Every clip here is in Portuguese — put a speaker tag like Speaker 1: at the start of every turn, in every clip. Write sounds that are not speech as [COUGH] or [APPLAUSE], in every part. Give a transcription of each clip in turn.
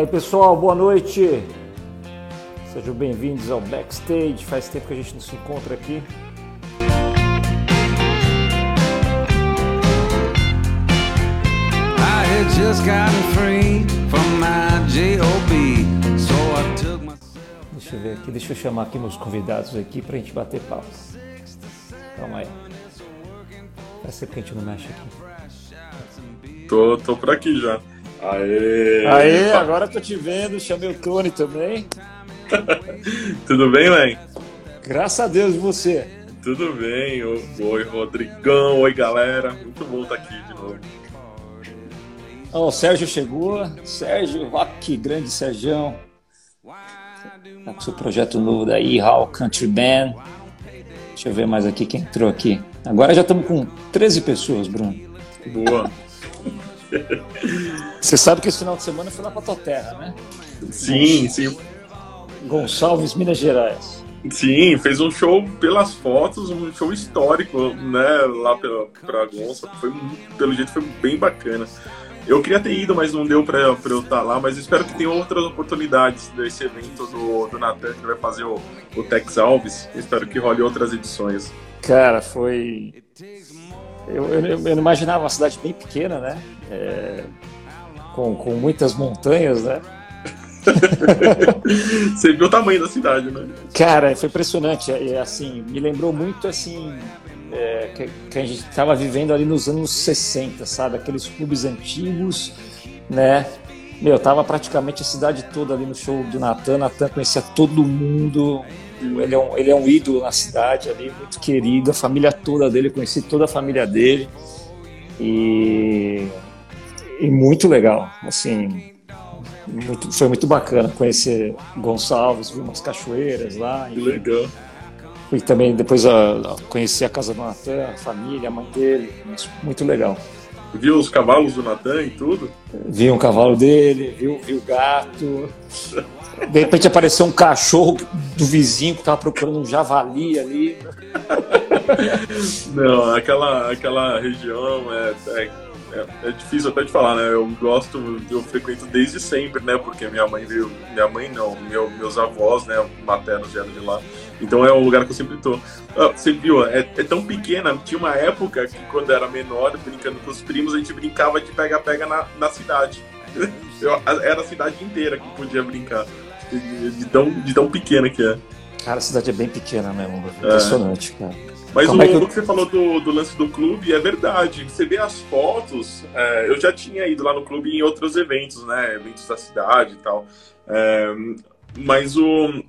Speaker 1: Fala aí pessoal, boa noite. Sejam bem-vindos ao Backstage. Faz tempo que a gente não se encontra aqui. Deixa eu ver aqui, deixa eu chamar aqui meus convidados aqui pra gente bater papo. Calma aí. Faz tempo que a gente não mexe aqui.
Speaker 2: Tô, tô por aqui já. Aê!
Speaker 1: Aê, agora tô te vendo, chamei o Tony também. [LAUGHS]
Speaker 2: Tudo bem, Len?
Speaker 1: Graças a Deus, você?
Speaker 2: Tudo bem. Oi, Rodrigão. Oi, galera. Muito bom estar aqui de novo.
Speaker 1: Ó, o Sérgio chegou. Sérgio, ó, que grande Sérgio. Tá com seu projeto novo da E-How Country Band. Deixa eu ver mais aqui quem entrou aqui. Agora já estamos com 13 pessoas, Bruno.
Speaker 2: Boa. [LAUGHS]
Speaker 1: Você sabe que esse final de semana fui lá pra tua terra, né?
Speaker 2: Sim, sim.
Speaker 1: Gonçalves, Minas Gerais.
Speaker 2: Sim, fez um show pelas fotos, um show histórico, né? Lá pela, pra Gonça. Foi, pelo jeito, foi bem bacana. Eu queria ter ido, mas não deu pra, pra eu estar lá. Mas espero que tenha outras oportunidades desse evento do, do Natan, que vai fazer o, o Tex Alves. Espero que role outras edições.
Speaker 1: Cara, foi. Eu, eu, eu não imaginava uma cidade bem pequena, né? É, Com, com muitas montanhas, né? [LAUGHS]
Speaker 2: Você viu o tamanho da cidade, né?
Speaker 1: Cara, foi impressionante. E assim, me lembrou muito assim. é, que, que a gente estava vivendo ali nos anos 60, sabe? Aqueles clubes antigos, né? Meu, tava praticamente a cidade toda ali no show do Natan. Natan conhecia todo mundo. Ele é, um, ele é um ídolo na cidade ali, muito querido. A família toda dele, conheci toda a família dele. E, e muito legal. Assim, muito- foi muito bacana conhecer Gonçalves, vi umas cachoeiras lá.
Speaker 2: Que
Speaker 1: enfim.
Speaker 2: legal.
Speaker 1: Fui também depois a, a conhecer a casa do Natan, a família, a mãe dele. Muito legal.
Speaker 2: Viu os cavalos do Natan e tudo?
Speaker 1: Vi um cavalo dele, vi, vi o gato. [LAUGHS] De repente apareceu um cachorro do vizinho que estava procurando um javali ali.
Speaker 2: Não, aquela, aquela região é, é, é, é difícil até de falar, né? Eu gosto, eu frequento desde sempre, né? Porque minha mãe veio, minha mãe não, meu, meus avós, né, maternos vieram de lá. Então é um lugar que eu sempre tô. Ah, Você viu, é, é tão pequena, tinha uma época que quando era menor, brincando com os primos, a gente brincava de pega-pega na, na cidade. [LAUGHS] Eu- era a cidade inteira que podia brincar. De, de tão, de tão pequena que é.
Speaker 1: Cara, a cidade é bem pequena mesmo. Impressionante, cara.
Speaker 2: Mas
Speaker 1: Como
Speaker 2: o,
Speaker 1: é que eu-
Speaker 2: que você falou do, do lance do clube é verdade. Você vê as fotos, é, eu já tinha ido lá no clube em outros eventos, né? Eventos da cidade e tal. É, mas o,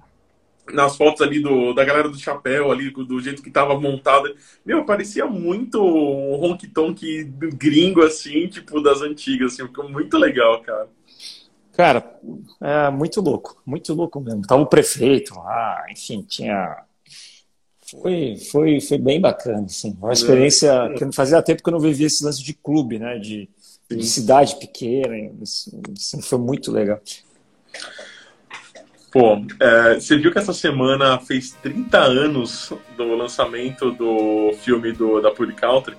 Speaker 2: nas fotos ali do, da galera do chapéu, ali, do jeito que tava montada, meu, parecia muito um honky tonk gringo, assim, tipo, das antigas, assim, ficou muito legal, cara.
Speaker 1: Cara, é muito louco, muito louco mesmo. Tava o prefeito lá, enfim, tinha. Foi, foi, foi bem bacana, assim. Uma experiência que não fazia tempo que eu não vivia esse lance de clube, né? De, de cidade pequena. Assim, foi muito legal.
Speaker 2: Pô, é, você viu que essa semana fez 30 anos do lançamento do filme do, da Pure Country?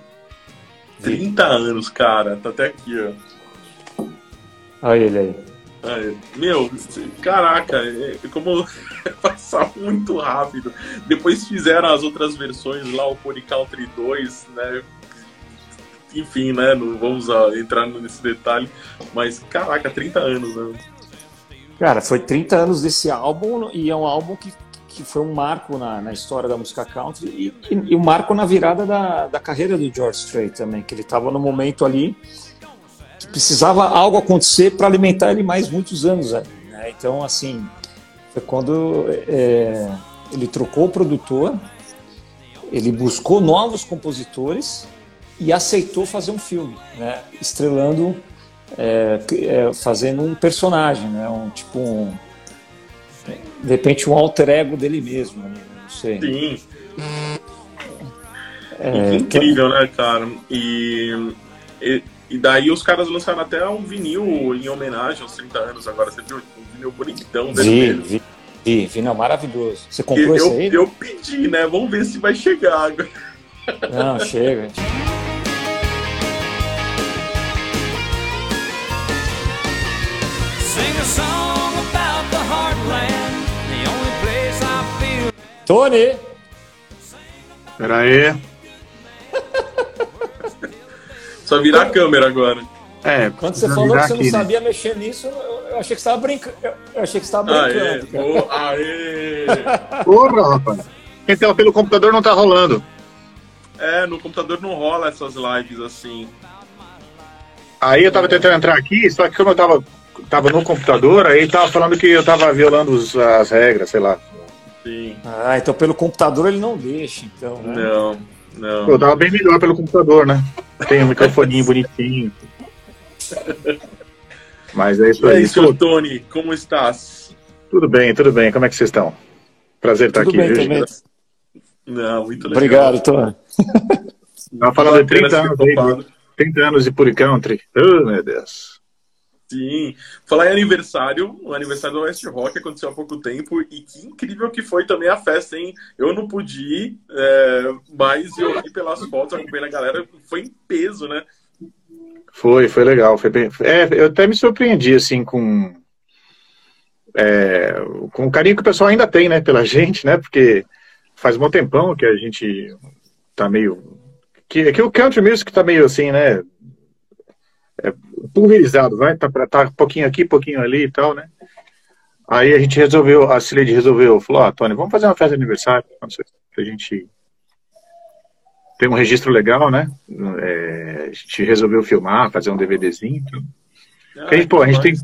Speaker 2: 30 anos, cara. Tá até aqui, ó.
Speaker 1: Olha ele aí.
Speaker 2: Ai, meu, caraca, é, é como [LAUGHS] passar muito rápido. Depois fizeram as outras versões lá, o Pure Country 2, né? Enfim, né? Não vamos ah, entrar nesse detalhe. Mas, caraca, 30 anos, né?
Speaker 1: Cara, foi 30 anos desse álbum e é um álbum que, que foi um marco na, na história da música country e, e, e um marco na virada da, da carreira do George Strait também, que ele estava no momento ali que precisava algo acontecer para alimentar ele mais muitos anos. ali, Né? Então, assim, foi quando é, ele trocou o produtor, ele buscou novos compositores e aceitou fazer um filme, né? estrelando é, é, fazendo um personagem, né? Um tipo um, de repente um alter ego dele mesmo, né? não sei.
Speaker 2: Sim.
Speaker 1: É,
Speaker 2: Incrível, né, cara? E, e, e daí os caras lançaram até um vinil em homenagem aos 30 anos agora. Você viu? Um vinil bonitão
Speaker 1: Vi,
Speaker 2: vermelho.
Speaker 1: vi, vi, vi, não, maravilhoso. Você comprou
Speaker 2: eu,
Speaker 1: esse aí?
Speaker 2: eu pedi, né? Vamos ver se vai chegar agora.
Speaker 1: Não, chega. Tony!
Speaker 3: Pera aí.
Speaker 2: Só virar a câmera agora.
Speaker 3: É,
Speaker 1: Quando você falou que você não
Speaker 3: aqui, né?
Speaker 1: sabia mexer nisso, eu achei que você estava brincando. Eu achei que você estava
Speaker 2: Aê,
Speaker 1: brincando. cara.
Speaker 2: ô, aê. [LAUGHS]
Speaker 3: Porra, rapaz. Então, pelo computador não tá rolando.
Speaker 2: É, no computador não rola essas lives assim.
Speaker 3: Aí eu tava tentando entrar aqui, só que como eu tava, tava no computador, aí tava falando que eu tava violando os- as regras, sei lá.
Speaker 2: Sim.
Speaker 1: Ah, então pelo computador ele não deixa, então. Né?
Speaker 2: Não, não.
Speaker 3: Eu tava bem melhor pelo computador, né? Tem um microfoninho bonitinho. Mas é isso
Speaker 2: E
Speaker 3: aí.
Speaker 2: aí, seu Tony, como estás?
Speaker 3: Tudo bem, tudo bem. Como é que vocês estão? Prazer estar
Speaker 1: Tudo
Speaker 3: aqui.
Speaker 1: bem
Speaker 3: viu?
Speaker 2: Não, muito legal.
Speaker 1: Obrigado, Tony.
Speaker 3: Tava falando de
Speaker 2: Bacana
Speaker 3: 30
Speaker 2: ser
Speaker 3: anos, aí,
Speaker 2: topado.
Speaker 3: 30 anos de Puri Country. Oh, meu Deus.
Speaker 2: Sim. Falar em aniversário, o aniversário do West Rock aconteceu há pouco tempo e que incrível que foi também a festa, hein? Eu não pude ir, é, mas eu vi pelas fotos, acompanhei a galera, foi em peso, né?
Speaker 3: Foi, foi legal. Foi bem... é, eu até me surpreendi, assim, com, é, com o carinho que o pessoal ainda tem, né, pela [LAUGHS] gente, né? Porque faz um tempão que a gente tá meio. Que, que o country music tá meio assim, né? É, pulverizado, vai? Tá, tá um pouquinho aqui, pouquinho ali e tal, né? Aí a gente resolveu, a Cileide resolveu, falou, ah, Tony, vamos fazer uma festa de aniversário, não sei, pra gente ter um registro legal, né? É, a gente resolveu filmar, fazer um DVDzinho. Então. Porque a gente, pô, a gente tem.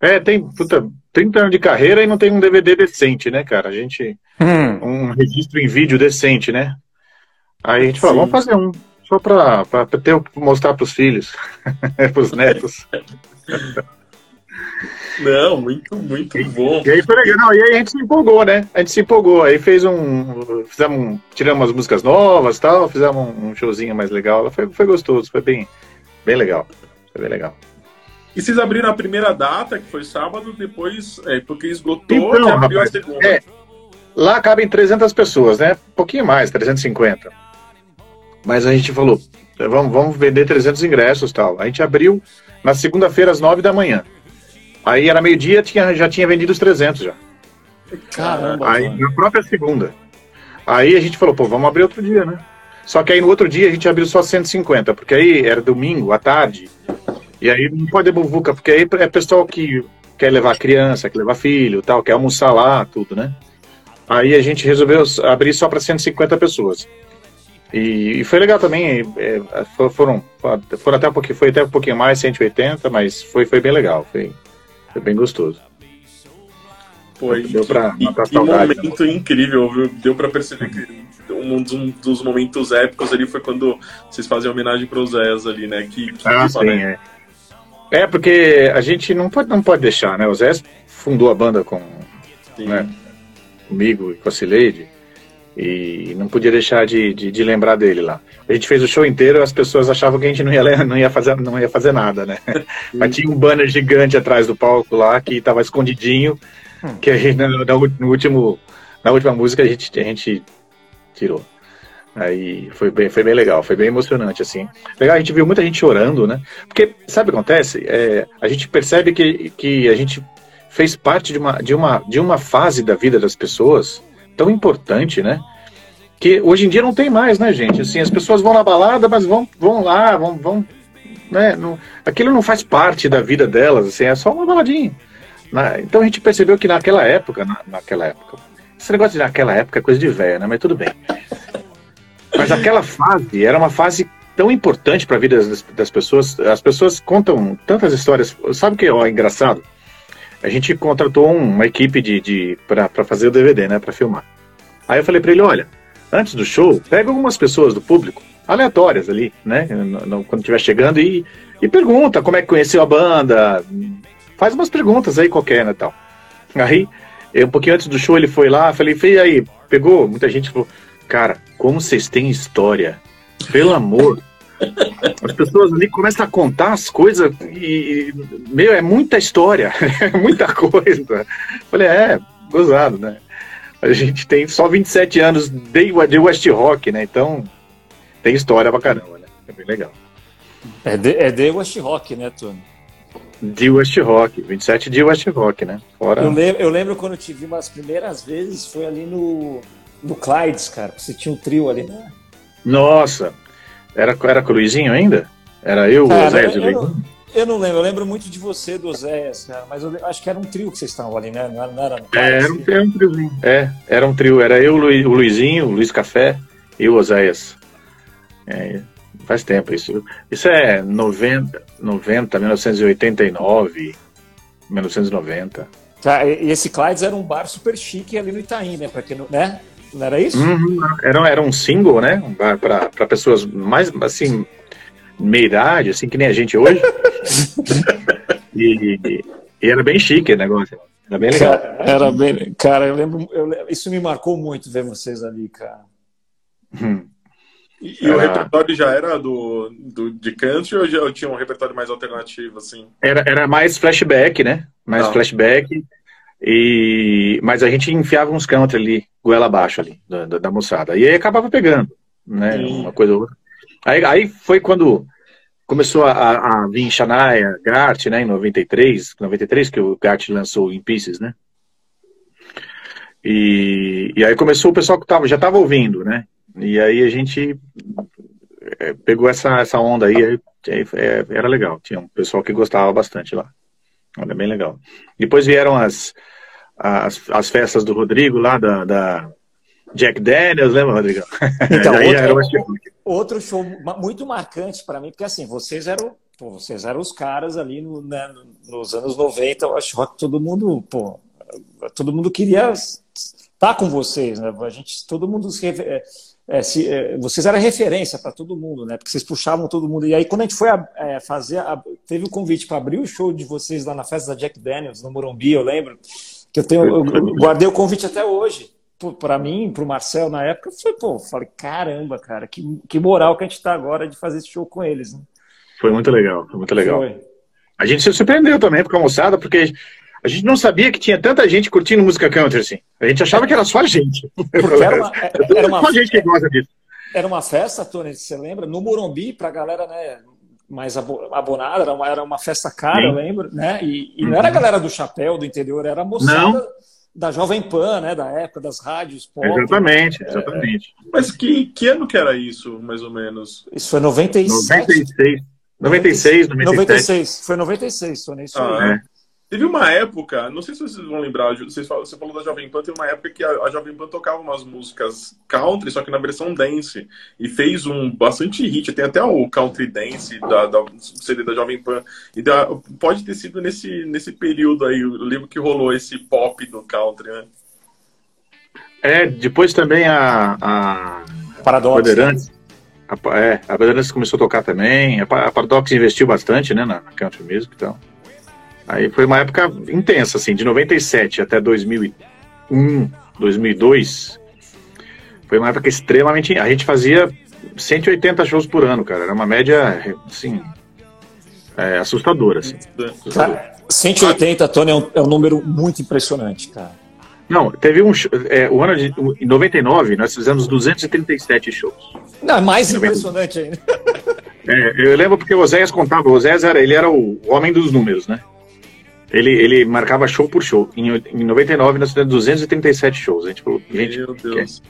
Speaker 3: É, tem, puta, 30 anos de carreira e não tem um DVD decente, né, cara? A gente.
Speaker 1: Hum,
Speaker 3: Um registro em vídeo decente, né? Aí a gente falou,
Speaker 2: Sim.
Speaker 3: vamos fazer um. Só pra, pra ter, mostrar pros filhos, [LAUGHS] pros netos.
Speaker 2: Não, muito, muito bom.
Speaker 3: E aí foi legal. Não, e aí a gente se empolgou, né? A gente se empolgou. Aí fez um. Fizemos um, tiramos umas músicas novas tal, fizemos um, um showzinho mais legal. Foi, foi gostoso, foi bem, bem legal. Foi bem legal.
Speaker 2: E vocês abriram a primeira data, que foi sábado, depois, é, porque esgotou,
Speaker 3: Então,
Speaker 2: abriu
Speaker 3: rapaz,
Speaker 2: a segunda.
Speaker 3: é. Lá cabem 300 pessoas, né? Um pouquinho mais, 350. Mas a gente falou, vamos, vamos vender 300 ingressos tal. A gente abriu na segunda-feira às 9 da manhã. Aí era meio-dia, tinha, já tinha vendido os 300 já.
Speaker 1: caramba.
Speaker 3: Aí na própria segunda. Aí a gente falou, pô, vamos abrir outro dia, né? Só que aí no outro dia a gente abriu só 150, porque aí era domingo à tarde. E aí não pode buvuca, porque aí é pessoal que quer levar criança, quer levar filho, tal, quer almoçar lá, tudo, né? Aí a gente resolveu abrir só para 150 pessoas. E, e foi legal também, é, for- foram, foram até um pouquinho, foi até um pouquinho mais, 180, mas foi, foi bem legal, foi, foi bem gostoso.
Speaker 2: Foi
Speaker 3: Deu pra
Speaker 2: que,
Speaker 3: matar a
Speaker 2: que
Speaker 3: saudade, né?
Speaker 2: momento incrível, viu? Deu pra perceber que um dos, um dos momentos épicos ali foi quando vocês fazem homenagem pro Zés ali, né? Que, que
Speaker 3: Ah, sim,
Speaker 2: né?
Speaker 3: é. É, porque a gente não pode, não pode deixar, né? O Zé fundou a banda com, né, comigo e com a Cileide e não podia deixar de, de, de lembrar dele lá. A gente fez o show inteiro as pessoas achavam que a gente não ia, não ia, fazer, não ia fazer nada, né? Mas tinha um banner gigante atrás do palco lá que estava escondidinho, que aí no, no, no último, na última música a gente, a gente tirou. Aí foi bem, foi bem legal, foi bem emocionante, assim. Legal, a gente viu muita gente chorando, né? Porque, sabe o que acontece? É, a gente percebe que, que a gente fez parte de uma, de, uma, de uma fase da vida das pessoas tão importante, né? Que hoje em dia não tem mais, né, gente? Assim, as pessoas vão na balada, mas vão, vão lá, vão, vão né? Não, aquilo não faz parte da vida delas, assim, é só uma baladinha. né? Então a gente percebeu que naquela época, na, naquela época, esse negócio de naquela época é coisa de velho, né? Mas tudo bem. Mas aquela fase era uma fase tão importante para a vida das, das pessoas. As pessoas contam tantas histórias. Sabe o que é engraçado? A gente contratou um- uma equipe de, de para fazer o DVD, né, para filmar. Aí eu falei para ele, olha, antes do show, pega algumas pessoas do público, aleatórias ali, né, no- no- quando estiver chegando e, e pergunta como é que conheceu a banda, faz umas perguntas aí qualquer, né, tal. Aí, eu, um pouquinho antes do show, ele foi lá, falei, e aí, pegou? Muita gente falou, cara, como vocês têm história, pelo amor. As pessoas ali começam a contar as coisas e, meu, é muita história, [LAUGHS] é muita coisa. Falei, é, gozado, né? A gente tem só 27 anos de, de West Rock, né? Então, tem história pra caramba, né? É bem legal.
Speaker 1: É de, é de West Rock, né, Tony?
Speaker 3: de West Rock, 27 de West Rock, né? Fora.
Speaker 1: Eu lembro, eu lembro quando eu te vi umas primeiras vezes, foi ali no, no Clydes, cara. Você tinha um trio ali, né?
Speaker 3: Nossa, era, era com o Luizinho ainda? Era eu, o
Speaker 1: Cara,
Speaker 3: Oséias e o
Speaker 1: eu, eu, não, não lembro, eu lembro muito de você, do Oséias, cara, mas eu acho que era um trio que vocês estavam ali, né? Não era, não era no
Speaker 3: É, era um, era um triozinho. É, era um trio. Era eu, o Lui- o Luizinho, o Luiz Café e o Oséias. É, faz tempo isso. Isso é 90, 90 1989, 1990.
Speaker 1: Tá, e e esse Clydes era um bar super chique ali no Itaim, né? Pra quem não, né? Não era isso?
Speaker 3: Uhum, era, era um single, né? Para pessoas mais, assim, meia idade, assim, que nem a gente hoje. [LAUGHS] e, e era bem chique o negócio. Era bem legal.
Speaker 1: Cara, era bem. Cara, eu lembro, eu lembro- Isso me marcou muito ver vocês ali, cara.
Speaker 3: Hum.
Speaker 2: E, e o
Speaker 3: Era-
Speaker 2: repertório já era do, do, de country ou já tinha um repertório mais alternativo, assim?
Speaker 3: Era, era mais flashback, né? Mais
Speaker 2: Não.
Speaker 3: flashback. E... Mas a gente enfiava uns country ali, goela abaixo ali, da, da, da moçada. E aí acabava pegando, né?
Speaker 2: Sim.
Speaker 3: Uma coisa ou outra. Aí, aí foi quando começou a, a vir Shania Gart, né? Em 93, 93 que o Gart lançou In Pieces, né? E, e aí começou o pessoal que tava, já estava ouvindo, né? E aí a gente é, pegou essa, essa onda aí, aí, aí, é, era legal. Tinha um pessoal que gostava bastante lá. Era bem legal. Depois vieram as, as, as festas do Rodrigo lá, da, da Jack Daniels, lembra, Rodrigo? [LAUGHS]
Speaker 1: Então, outro-. Outro show muito marcante pra mim, porque assim, vocês eram, pô, vocês eram os caras ali no- né, nos anos 90, eu acho que todo mundo, pô, todo mundo queria estar com vocês, né? A gente, todo mundo se, é, é, se- é, vocês eram referência para todo mundo, né? Porque vocês puxavam todo mundo. E aí, quando a gente foi a- é, fazer, a- teve o convite para abrir o show de vocês lá na festa da Jack Daniels, no Morumbi, eu lembro, que eu tenho, eu, [LAUGHS] guardei o convite até hoje. Para mim, para o Marcel na época, foi, pô, falei, caramba, cara, que, que moral que a gente tá agora de fazer esse show com eles, né?
Speaker 3: Foi muito legal, foi muito legal.
Speaker 1: Foi.
Speaker 3: A gente se surpreendeu também com a moçada, porque a gente não sabia que tinha tanta gente curtindo música country assim. A gente achava que era só a gente. [LAUGHS]
Speaker 1: Porque era uma, era uma,
Speaker 3: só a gente que gosta disso.
Speaker 1: era uma festa, Tony, você lembra? No Morumbi, pra galera, né, mais abo- abonada, era uma, era uma festa cara,
Speaker 3: Sim.
Speaker 1: eu lembro, né? E, e não era a galera do chapéu, do interior, era a moçada
Speaker 3: Não.
Speaker 1: da Jovem Pan, né, da época, das rádios pop.
Speaker 3: Exatamente, exatamente.
Speaker 2: Mas que, que ano que era isso, mais ou menos?
Speaker 1: Isso foi 97.
Speaker 3: 96, 96, 97.
Speaker 1: 96, foi 96, Tony, isso
Speaker 2: Ah,
Speaker 1: aí.
Speaker 3: É.
Speaker 2: Teve uma época, não sei se vocês vão lembrar, vocês fal- você falou da Jovem Pan, teve uma época que a, a Jovem Pan tocava umas músicas country, só que na versão dance, e fez um bastante hit, tem até o Country Dance da, da CD da Jovem Pan, e da- pode ter sido nesse, nesse período aí, eu lembro que rolou esse pop do country, né?
Speaker 3: É, depois também a, a
Speaker 1: Paradoxo.
Speaker 3: Bandeirantes. A, é, a Bandeirantes começou a tocar também. A, a Paradox investiu bastante, né, na, na country music, então. Aí foi uma época intensa, assim, de 97 até 2001, 2002. Foi uma época extremamente. A gente fazia 180 shows por ano, cara. Era uma média, assim, é, assustadora, assim. assustadora.
Speaker 1: Cara, 180, Tony, é um, é um número muito impressionante, cara.
Speaker 3: Não, teve um. show- É, o ano de. Em 99, nós fizemos 237 shows.
Speaker 1: Não, é mais impressionante ainda.
Speaker 3: É, eu lembro porque o Oséias contava, o Oséias era, ele era o homem dos números, né? Ele, ele marcava show por show. Em, em 99 nós fizemos 237 shows. A gente falou, gente,
Speaker 2: Meu Deus.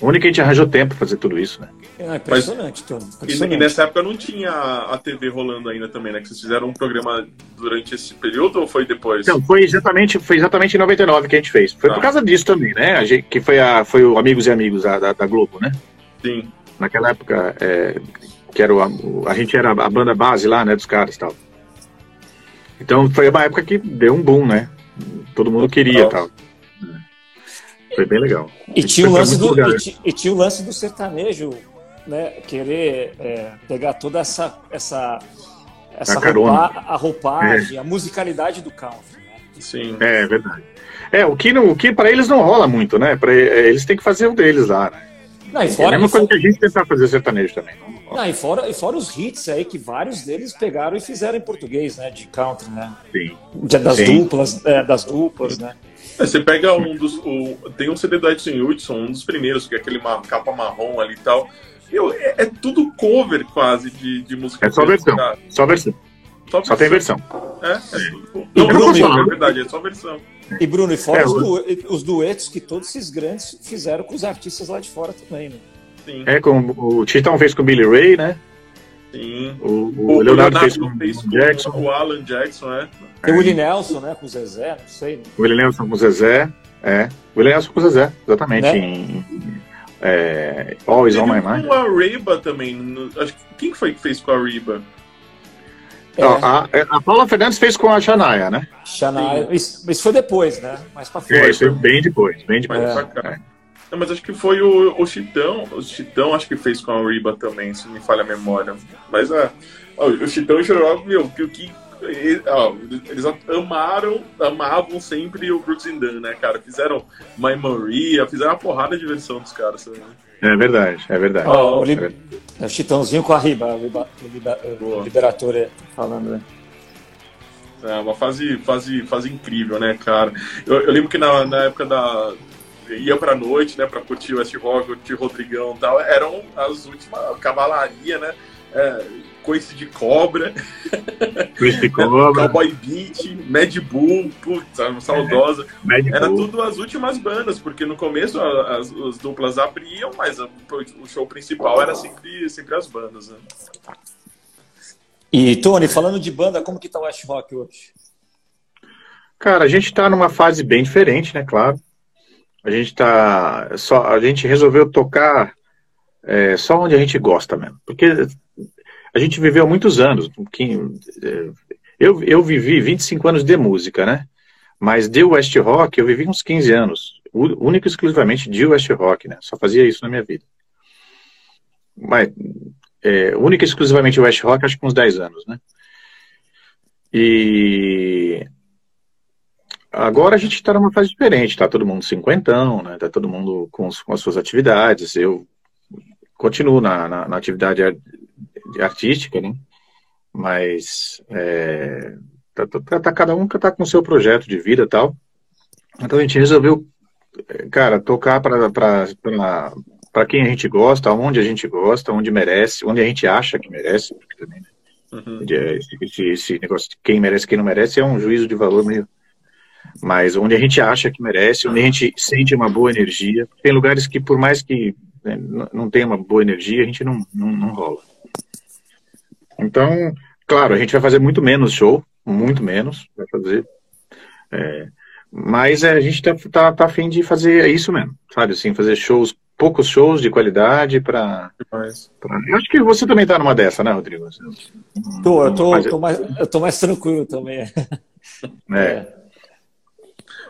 Speaker 3: o único que a gente arranjou tempo pra fazer tudo isso, né?
Speaker 1: É impressionante, Tony.
Speaker 2: E,
Speaker 1: Impressionante.
Speaker 2: e nessa época não tinha a TV rolando ainda também, né? Que vocês fizeram um programa durante esse período ou foi depois?
Speaker 3: Então, foi exatamente, foi exatamente em 99 que a gente fez. Foi
Speaker 2: Ah.
Speaker 3: por causa disso também, né? A gente, que foi, a, foi o Amigos e Amigos da, da, da Globo, né?
Speaker 2: Sim.
Speaker 3: Naquela época, é, que era o, o- a gente era a banda base lá, né, dos caras e tal. Então foi uma época que deu um boom, né? Todo mundo queria e tal. Foi bem legal.
Speaker 1: E tinha, o lance do,
Speaker 3: lugar.
Speaker 1: e, e tinha o lance do sertanejo, né? Querer é, pegar toda essa, essa, essa
Speaker 3: A carona.
Speaker 1: roupa- a roupagem, a musicalidade do country. Né?
Speaker 2: Sim.
Speaker 3: É verdade. É, o que, não, o que para eles não rola muito, né? Pra, eles têm que fazer o deles lá, né?
Speaker 1: Não,
Speaker 3: É a mesma coisa que a gente tentar fazer sertanejo também.
Speaker 1: não, e, fora, e fora os hits aí que vários deles pegaram e fizeram em português, né? De country, né?
Speaker 3: Sim.
Speaker 1: De- das
Speaker 3: Sim.
Speaker 1: duplas, é, das duplas, né?
Speaker 2: É, você pega um dos. O, tem um CD do Edson Hudson, um dos primeiros, que é aquele ma- capa marrom ali e tal. Meu, é, é tudo cover quase de, de música.
Speaker 3: É só versão.
Speaker 2: cara.
Speaker 3: Só versão. Só tem versão.
Speaker 2: É, é tudo. Não, não,
Speaker 1: Bruno,
Speaker 2: só, é verdade, é só versão.
Speaker 1: E Bruno, e fora
Speaker 3: É,
Speaker 1: os, du- os duetos que todos esses grandes fizeram com os artistas lá de fora também, né?
Speaker 2: Sim,
Speaker 3: É, com o Titão fez com o Billy Ray, né?
Speaker 2: sim.
Speaker 3: O, o Leonardo, fez com
Speaker 2: fez
Speaker 3: o
Speaker 2: com
Speaker 3: Jackson,
Speaker 2: o Alan Jackson, é.
Speaker 1: Tem o Willie Nelson, né? Com o Zezé, não sei. né?
Speaker 3: o Willie Nelson com o Zezé. É, o Willie Nelson com o Zezé, exatamente.
Speaker 1: Né?
Speaker 3: Em, é, Always on My
Speaker 2: Teve
Speaker 3: Mind.
Speaker 2: com a Reba também. no- acho que, quem foi que fez com a Reba?
Speaker 1: É,
Speaker 3: a, a Paula Fernandes fez com a Shania, né?
Speaker 1: Shania. Isso, isso foi depois, né? Mais pra
Speaker 3: É,
Speaker 1: frente.
Speaker 3: isso foi bem depois, bem depois.
Speaker 1: É.
Speaker 2: Não, mas acho que foi o, o Chitão. O Chitão acho que fez com a Reba também, se não me falha a memória. Mas é. ó, o Chitão e o Choró, meu, que o que. ó, eles amaram, amavam sempre o Brooks and Dunn, né, cara? Fizeram My Maria, fizeram uma porrada de versão dos caras também.
Speaker 3: É verdade, é verdade.
Speaker 1: Ó, o,
Speaker 3: É
Speaker 1: li... é o Chitãozinho com a Riba, o, Liba... o, o Liberatore falando, né?
Speaker 2: É uma fase, fase, fase incrível, né, cara? Eu, eu lembro que na, na época da. Ia pra noite, né, pra curtir o West Rock, curtir Rodrigão e tal, eram as últimas cavalaria, né? É, coice de cobra, [LAUGHS]
Speaker 3: Christy Cobra,
Speaker 2: Cowboy Beat, Mad Bull, putz, a saudosa.
Speaker 3: Mad
Speaker 2: Era
Speaker 3: Bull.
Speaker 2: tudo as últimas bandas, porque no começo as, as duplas abriam, mas a- o show principal era sempre, sempre as bandas, né?
Speaker 1: E, Tony, falando de banda, como que tá o West Rock hoje?
Speaker 3: Cara, a gente tá numa fase bem diferente, né? Claro. A gente tá. Só, a gente resolveu tocar é, só onde a gente gosta mesmo. Porque a gente viveu muitos anos. é, eu, eu vivi 25 anos de música, né? Mas de West Rock eu vivi uns 15 anos. Único e exclusivamente de West Rock, né? Só fazia isso na minha vida. Mas, é, única e exclusivamente West Rock, acho que uns 10 anos, né? E agora a gente está numa fase diferente, tá todo mundo cinquentão, né? Tá todo mundo com, com as suas atividades. Eu continuo na, na, na atividade ar- artística, né? Mas é, tá, tá- tá- cada um tá com o seu projeto de vida e tal. Então a gente resolveu, é, cara, tocar para quem a gente gosta, onde a gente gosta, onde merece, onde a gente acha que merece, porque também, né?
Speaker 2: Uhum.
Speaker 3: Esse, esse- negócio de quem merece quem não merece é um juízo de valor meio. Mas onde a gente acha que merece, onde a gente sente uma boa energia. Tem lugares que, por mais que né, não tenha uma boa energia, a gente não, não, não rola. Então, claro, a gente vai fazer muito menos show, muito menos, vai fazer. É, mas é, a gente tá, tá, tá afim de fazer isso mesmo, sabe? Assim, fazer shows, poucos shows de qualidade para eu acho que você também tá numa dessa, né, Rodrigo?
Speaker 1: Tô, eu tô, tô mais, eu tô mais tranquilo também.
Speaker 3: É.
Speaker 2: Ô, [LAUGHS]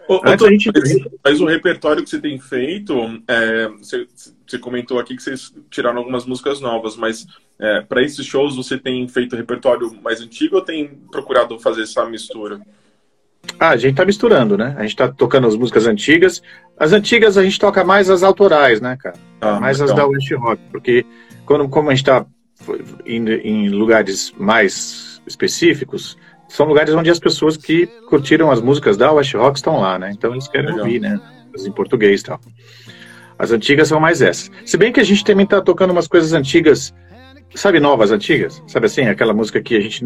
Speaker 2: ô,
Speaker 3: Antes a gente-
Speaker 2: mas- o repertório que você tem feito, é, você, você comentou aqui que vocês tiraram algumas músicas novas, mas para esses shows você tem feito repertório mais antigo ou tem procurado fazer essa mistura?
Speaker 3: Ah, a gente tá misturando, né? A gente tá tocando as músicas antigas. As antigas a gente toca mais as autorais, né, cara?
Speaker 2: Ah,
Speaker 3: mais as
Speaker 2: legal.
Speaker 3: da West Rock, porque quando, como a gente tá indo em lugares mais específicos, são lugares onde as pessoas que curtiram as músicas da West Rock estão lá, né? Então eles querem ouvir, né? As em português e tal. As antigas são mais essas. Se bem que a gente também tá tocando umas coisas antigas, sabe, novas antigas? Sabe assim, aquela música que a gente.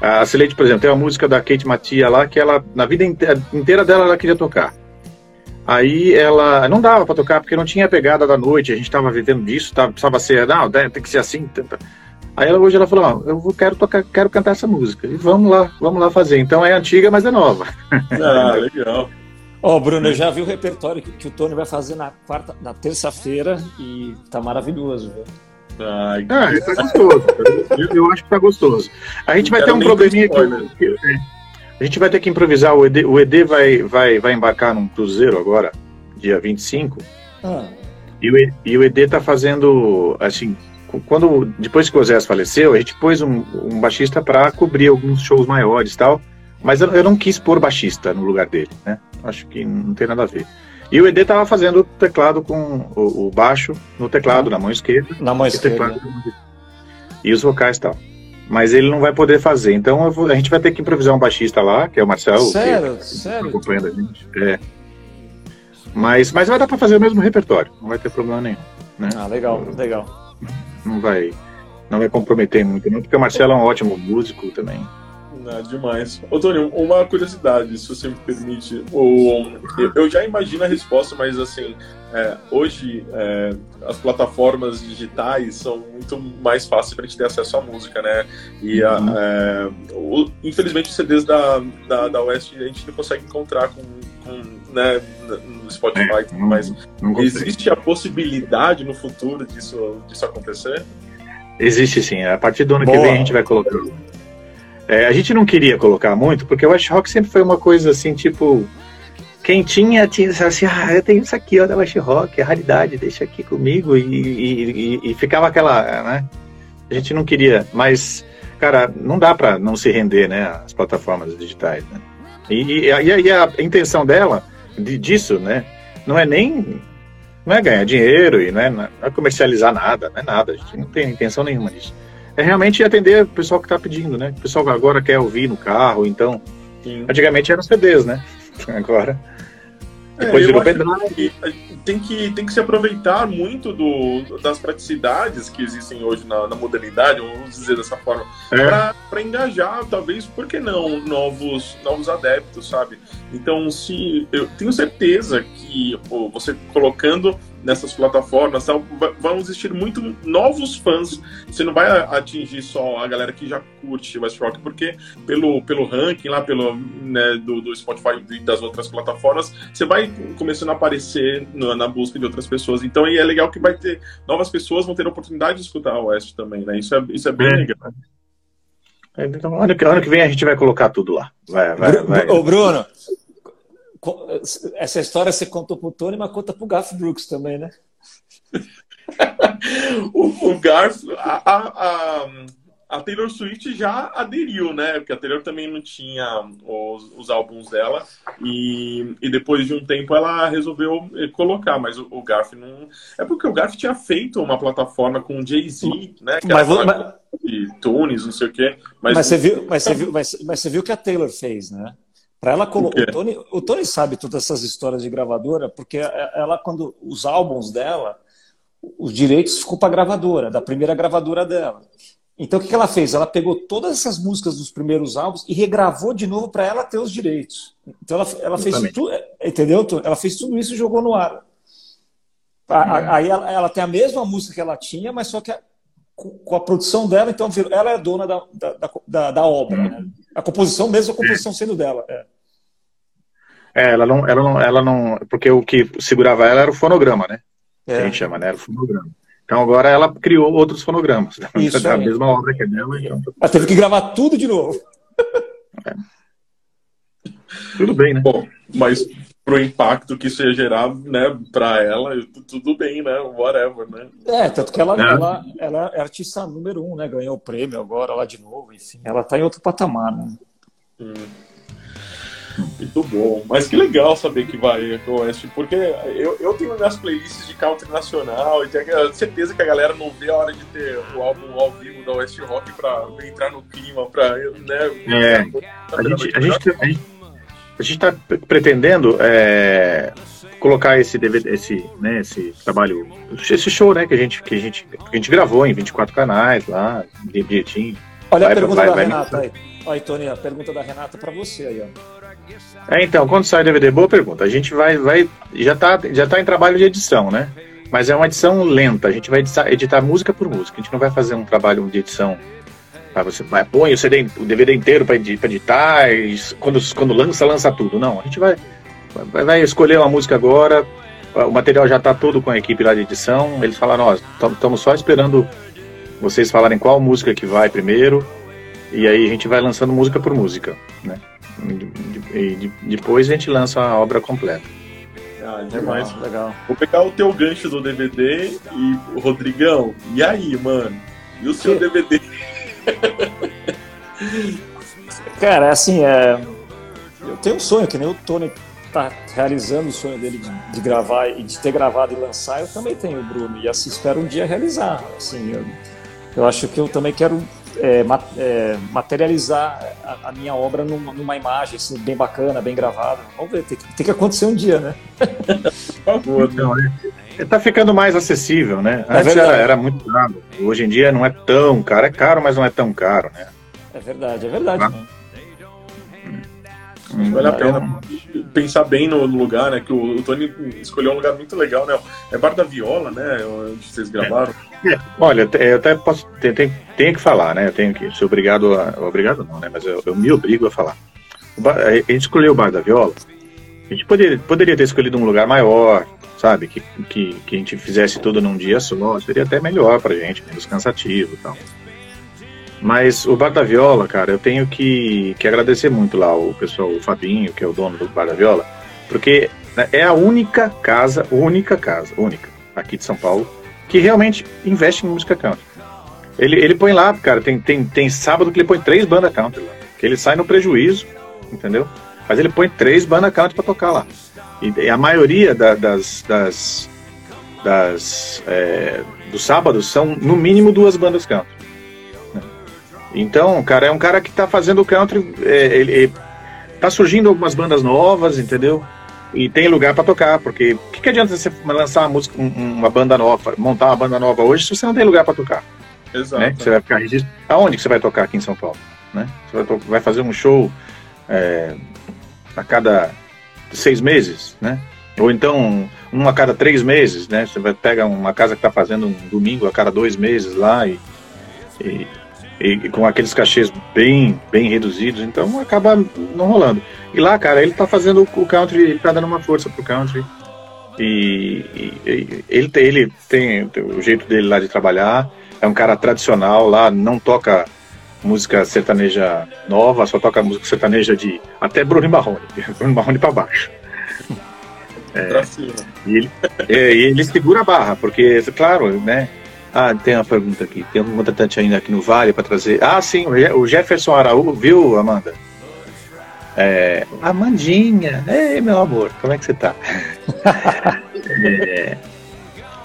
Speaker 3: A Celeste, por exemplo, tem uma música da Kate Matia lá que ela, na vida inteira, dela, ela queria tocar. Aí ela não dava para tocar porque não tinha a pegada da noite, a gente estava vivendo disso, tava, precisava ser, não, tem que ser assim. tenta. Aí ela, hoje ela falou, ó, eu vou- quero tocar, quero cantar essa música. E vamos lá, vamos lá fazer. Então é antiga, mas é nova. [LAUGHS]
Speaker 2: Ah, legal.
Speaker 1: Ó, Bruno, eu já vi o repertório que, que o Tony vai fazer na quarta, na terça-feira e tá maravilhoso, viu?
Speaker 2: Ai,
Speaker 3: Ah, tá gostoso. Eu, eu acho que tá gostoso. A gente vai ter um probleminha que- é, a gente vai ter que improvisar. O ED, o ED vai, vai, vai embarcar num cruzeiro agora, dia 25.
Speaker 1: Ah,
Speaker 3: E o, E- e o ED tá fazendo, assim, quando depois que o Zé faleceu, a gente pôs um, um baixista para cobrir alguns shows maiores e tal, mas eu, eu não quis pôr baixista no lugar dele, né? Acho que não tem nada a ver. E o ED tava fazendo o teclado com o, o baixo no teclado, na mão esquerda,
Speaker 1: na mão
Speaker 3: teclado,
Speaker 1: esquerda.
Speaker 3: e os vocais e tal. Mas ele não vai poder fazer, então vou- a gente vai ter que improvisar um baixista lá, que é o Marcel, que-
Speaker 1: Sério?
Speaker 3: tá
Speaker 1: Sério?
Speaker 3: acompanhando a gente. É. Mas, mas vai dar para fazer o mesmo repertório, não vai ter problema nenhum. Né?
Speaker 1: Ah, legal, legal.
Speaker 3: Não vai. não vai comprometer muito, não, porque o Marcelo é um ótimo músico também.
Speaker 2: Não, demais. Ô, Tony, uma curiosidade, se você me permite. O, eu já imagino a resposta, mas assim, é, hoje é, as plataformas digitais são muito mais fáceis para a gente ter acesso à música, né? E a,
Speaker 3: Uhum.
Speaker 2: é, o- infelizmente os CDs da, da, da West a gente não consegue encontrar com, com, né, no Spotify tudo
Speaker 3: não-
Speaker 2: mais.
Speaker 3: Não.
Speaker 2: Existe a possibilidade no futuro disso, disso acontecer?
Speaker 3: Existe sim, a partir do ano que
Speaker 1: Boa.
Speaker 3: vem a gente vai colocar. É, a gente não queria colocar muito, porque o West Rock sempre foi uma coisa assim, tipo. Quem tinha, tinha assim, ah, eu tenho isso aqui, ó, da West Rock, é raridade, deixa aqui comigo. E, e, e- e ficava aquela, né? A gente não queria, mas, cara, não dá pra não se render, né, às plataformas digitais, né? E, e, e a, e a intenção dela, de- disso, né, não é nem. Não é ganhar dinheiro e não é, não é comercializar nada, não é nada, a gente não tem intenção nenhuma disso. É realmente atender o pessoal que está pedindo, né? O pessoal que agora quer ouvir no carro, então.
Speaker 2: Sim.
Speaker 3: Antigamente eram CDs, né? [LAUGHS] Agora.
Speaker 2: É,
Speaker 3: Depois
Speaker 2: eu
Speaker 3: virou pendrive.
Speaker 2: que tem que tem que se aproveitar muito do, das praticidades que existem hoje na, na modernidade, vamos dizer dessa forma,
Speaker 3: É.
Speaker 2: para engajar, talvez, por que não, novos, novos adeptos, sabe? Então, se eu tenho certeza que pô, você colocando nessas plataformas tal, vão existir muito novos fãs. Você não vai atingir só a galera que já curte West Rock, porque pelo, pelo ranking lá, pelo né, do, do Spotify e das outras plataformas, você vai começando a aparecer na, na busca de outras pessoas. Então, aí é legal que vai ter novas pessoas vão ter a oportunidade de escutar a West também, né? Isso é, isso é bem
Speaker 3: É.
Speaker 2: legal.
Speaker 3: Então, ano que, ano que vem a gente vai colocar tudo lá. Vai, vai, vai.
Speaker 1: Ô, Bruno, essa história você contou pro Tony, mas conta pro Garth Brooks também, né? [LAUGHS]
Speaker 2: o, o Garth, a, a, a, Taylor Swift já aderiu, né? Porque a Taylor também não tinha os, os álbuns dela e, e depois de um tempo ela resolveu colocar, mas o, o Garth não. É porque o Garth tinha feito uma plataforma com o Jay-Z, né? Que
Speaker 1: Mas, mas-
Speaker 2: de tunes, não sei o quê. Mas,
Speaker 1: Mas você viu, mas você viu, mas, mas você viu o que a Taylor fez, né? Para ela colo-
Speaker 2: O
Speaker 1: Tony, o Tony sabe todas essas histórias de gravadora, porque ela quando os álbuns dela, os direitos ficou para a gravadora, da primeira gravadora dela. Então o que ela fez? Ela pegou todas essas músicas dos primeiros álbuns e regravou de novo para ela ter os direitos. Então ela, ela fez tudo, entendeu? Tony? Ela fez tudo isso e jogou no ar. A- Aí ela, ela tem a mesma música que ela tinha, mas só que a- com a produção dela, então ela é dona da, da, da, da- da obra. Né? A composição mesmo, a composição sendo dela. é.
Speaker 3: É, ela não, ela não, ela não, porque o que segurava ela era o fonograma, né? Que a
Speaker 1: É.
Speaker 3: gente chama, né? Era o fonograma. Então agora ela criou outros fonogramas. [LAUGHS]
Speaker 1: Isso
Speaker 3: a
Speaker 1: aí.
Speaker 3: mesma obra que é dela, então
Speaker 1: Ela teve que gravar tudo de novo.
Speaker 3: tudo bem, né?
Speaker 2: Bom, mas pro impacto que isso ia gerar, né, pra ela, tudo bem, né? Whatever, né?
Speaker 1: É, tanto que ela,
Speaker 3: É.
Speaker 1: ela, ela é artista número um, né? Ganhou o prêmio agora lá de novo, enfim. Ela tá em outro patamar, né?
Speaker 2: Hum. Muito bom. Mas que legal saber que vai o Oeste, porque eu, eu tenho minhas playlists de country nacional e tenho certeza que a galera não vê a hora de ter o álbum ao vivo da West Rock pra entrar no clima, pra. Né,
Speaker 3: É. A gente, a gente, a gente, a gente tá pretendendo é, colocar esse DVD, esse, né, esse trabalho, esse show, né, que a gente, que a gente, que a gente gravou em 24 canais lá, direitinho.
Speaker 1: Olha
Speaker 3: Vai,
Speaker 1: a pergunta
Speaker 3: vai,
Speaker 1: da
Speaker 3: vai.
Speaker 1: Renata aí. Olha aí, Tony, a pergunta da Renata pra você aí, ó.
Speaker 3: É, então, quando sai DVD, boa pergunta. A gente vai, vai, já tá, já tá em trabalho de edição, né? Mas é uma edição lenta. A gente vai editar, editar música por música. A gente não vai fazer um trabalho de edição. Ah, você vai, põe o CD, o DVD inteiro para editar, e quando, quando lança, lança tudo. Não, a gente vai, vai, vai escolher uma música agora. O material já tá todo com a equipe lá de edição. Eles falaram, ó, estamos só esperando vocês falarem qual música que vai primeiro. E aí a gente vai lançando música por música, né? E de- depois a gente lança a obra completa.
Speaker 2: Ah, demais.
Speaker 1: Legal, legal.
Speaker 2: Vou pegar o teu gancho do DVD e o Rodrigão, e aí, mano? E o seu
Speaker 1: Que-
Speaker 2: DVD?
Speaker 1: Cara, assim, é... eu tenho um sonho, que nem o Tony tá realizando o sonho dele de, de gravar e de ter gravado e lançar, eu também tenho, Bruno, e assim, espero um dia realizar. Assim, eu, eu acho que eu também quero é, ma- é, materializar a, a minha obra numa, numa imagem assim, bem bacana, bem gravada. Vamos ver, tem que, tem que acontecer um dia, né?
Speaker 2: Por favor.
Speaker 3: Então, né? Tá ficando mais acessível, né?
Speaker 1: É
Speaker 3: Antes era, era muito caro. Hoje em dia não é tão caro. É caro, mas não é tão caro, né?
Speaker 1: É verdade, é verdade.
Speaker 3: Ah.
Speaker 1: mano.
Speaker 2: Vale a pena pensar bem no lugar, né? Que o, o Tony escolheu um lugar muito legal, né? É Bar da Viola, né? Onde vocês gravaram.
Speaker 3: Olha, eu até posso, tenho, tenho, tenho que falar, né? Eu tenho que ser obrigado a. Obrigado não, né? Mas eu, eu me obrigo a falar. O bar- a gente escolheu o Bar da Viola. A gente poderia, poderia ter escolhido um lugar maior, sabe? Que, que, que a gente fizesse tudo num dia só. Seria até melhor pra gente, menos cansativo e tal. Mas o Bar da Viola, cara, eu tenho que, que agradecer muito lá o pessoal, o Fabinho, que é o dono do Bar da Viola, porque né, é a única casa, única casa, única, aqui de São Paulo, que realmente investe em música country. Ele, ele põe lá, cara, tem, tem, tem sábado que ele põe três bandas country lá, que ele sai no prejuízo, entendeu? Mas ele põe três bandas country pra tocar lá. E, a maioria da- das, das, das é, dos sábados são no mínimo duas bandas country. né? Então, cara, é um cara que tá fazendo country, é, ele, ele- tá surgindo algumas bandas novas, entendeu? E tem lugar pra tocar, porque o que, que adianta você lançar uma música, um- uma banda nova, montar uma banda nova hoje se você não tem lugar pra tocar?
Speaker 2: Exato.
Speaker 3: né? Você vai ficar. Aonde que você vai tocar aqui em São Paulo? Né? Você vai, vai fazer um show é, a cada seis meses, né? Ou então um a cada três meses, né? Você vai pegar uma casa que está fazendo um domingo a cada dois meses lá e, e- e com aqueles cachês bem bem reduzidos, então acaba não rolando. E lá, cara, ele tá fazendo o country, ele tá dando uma força pro country. E, e- e ele, tem, ele tem o jeito dele lá de trabalhar, é um cara tradicional lá, não toca música sertaneja nova, só toca música sertaneja de até Bruno Marrone, [LAUGHS] Bruno Marrone pra baixo. [LAUGHS]
Speaker 2: Pra cima.
Speaker 3: E ele, é, e ele segura a barra, porque, claro, né? Ah, tem uma pergunta aqui. Tem um contratante ainda aqui no Vale para trazer. Ah, sim, o Jefferson Araújo, viu, Amanda? É, Amandinha, ei, meu amor, como é que você tá? [LAUGHS] É,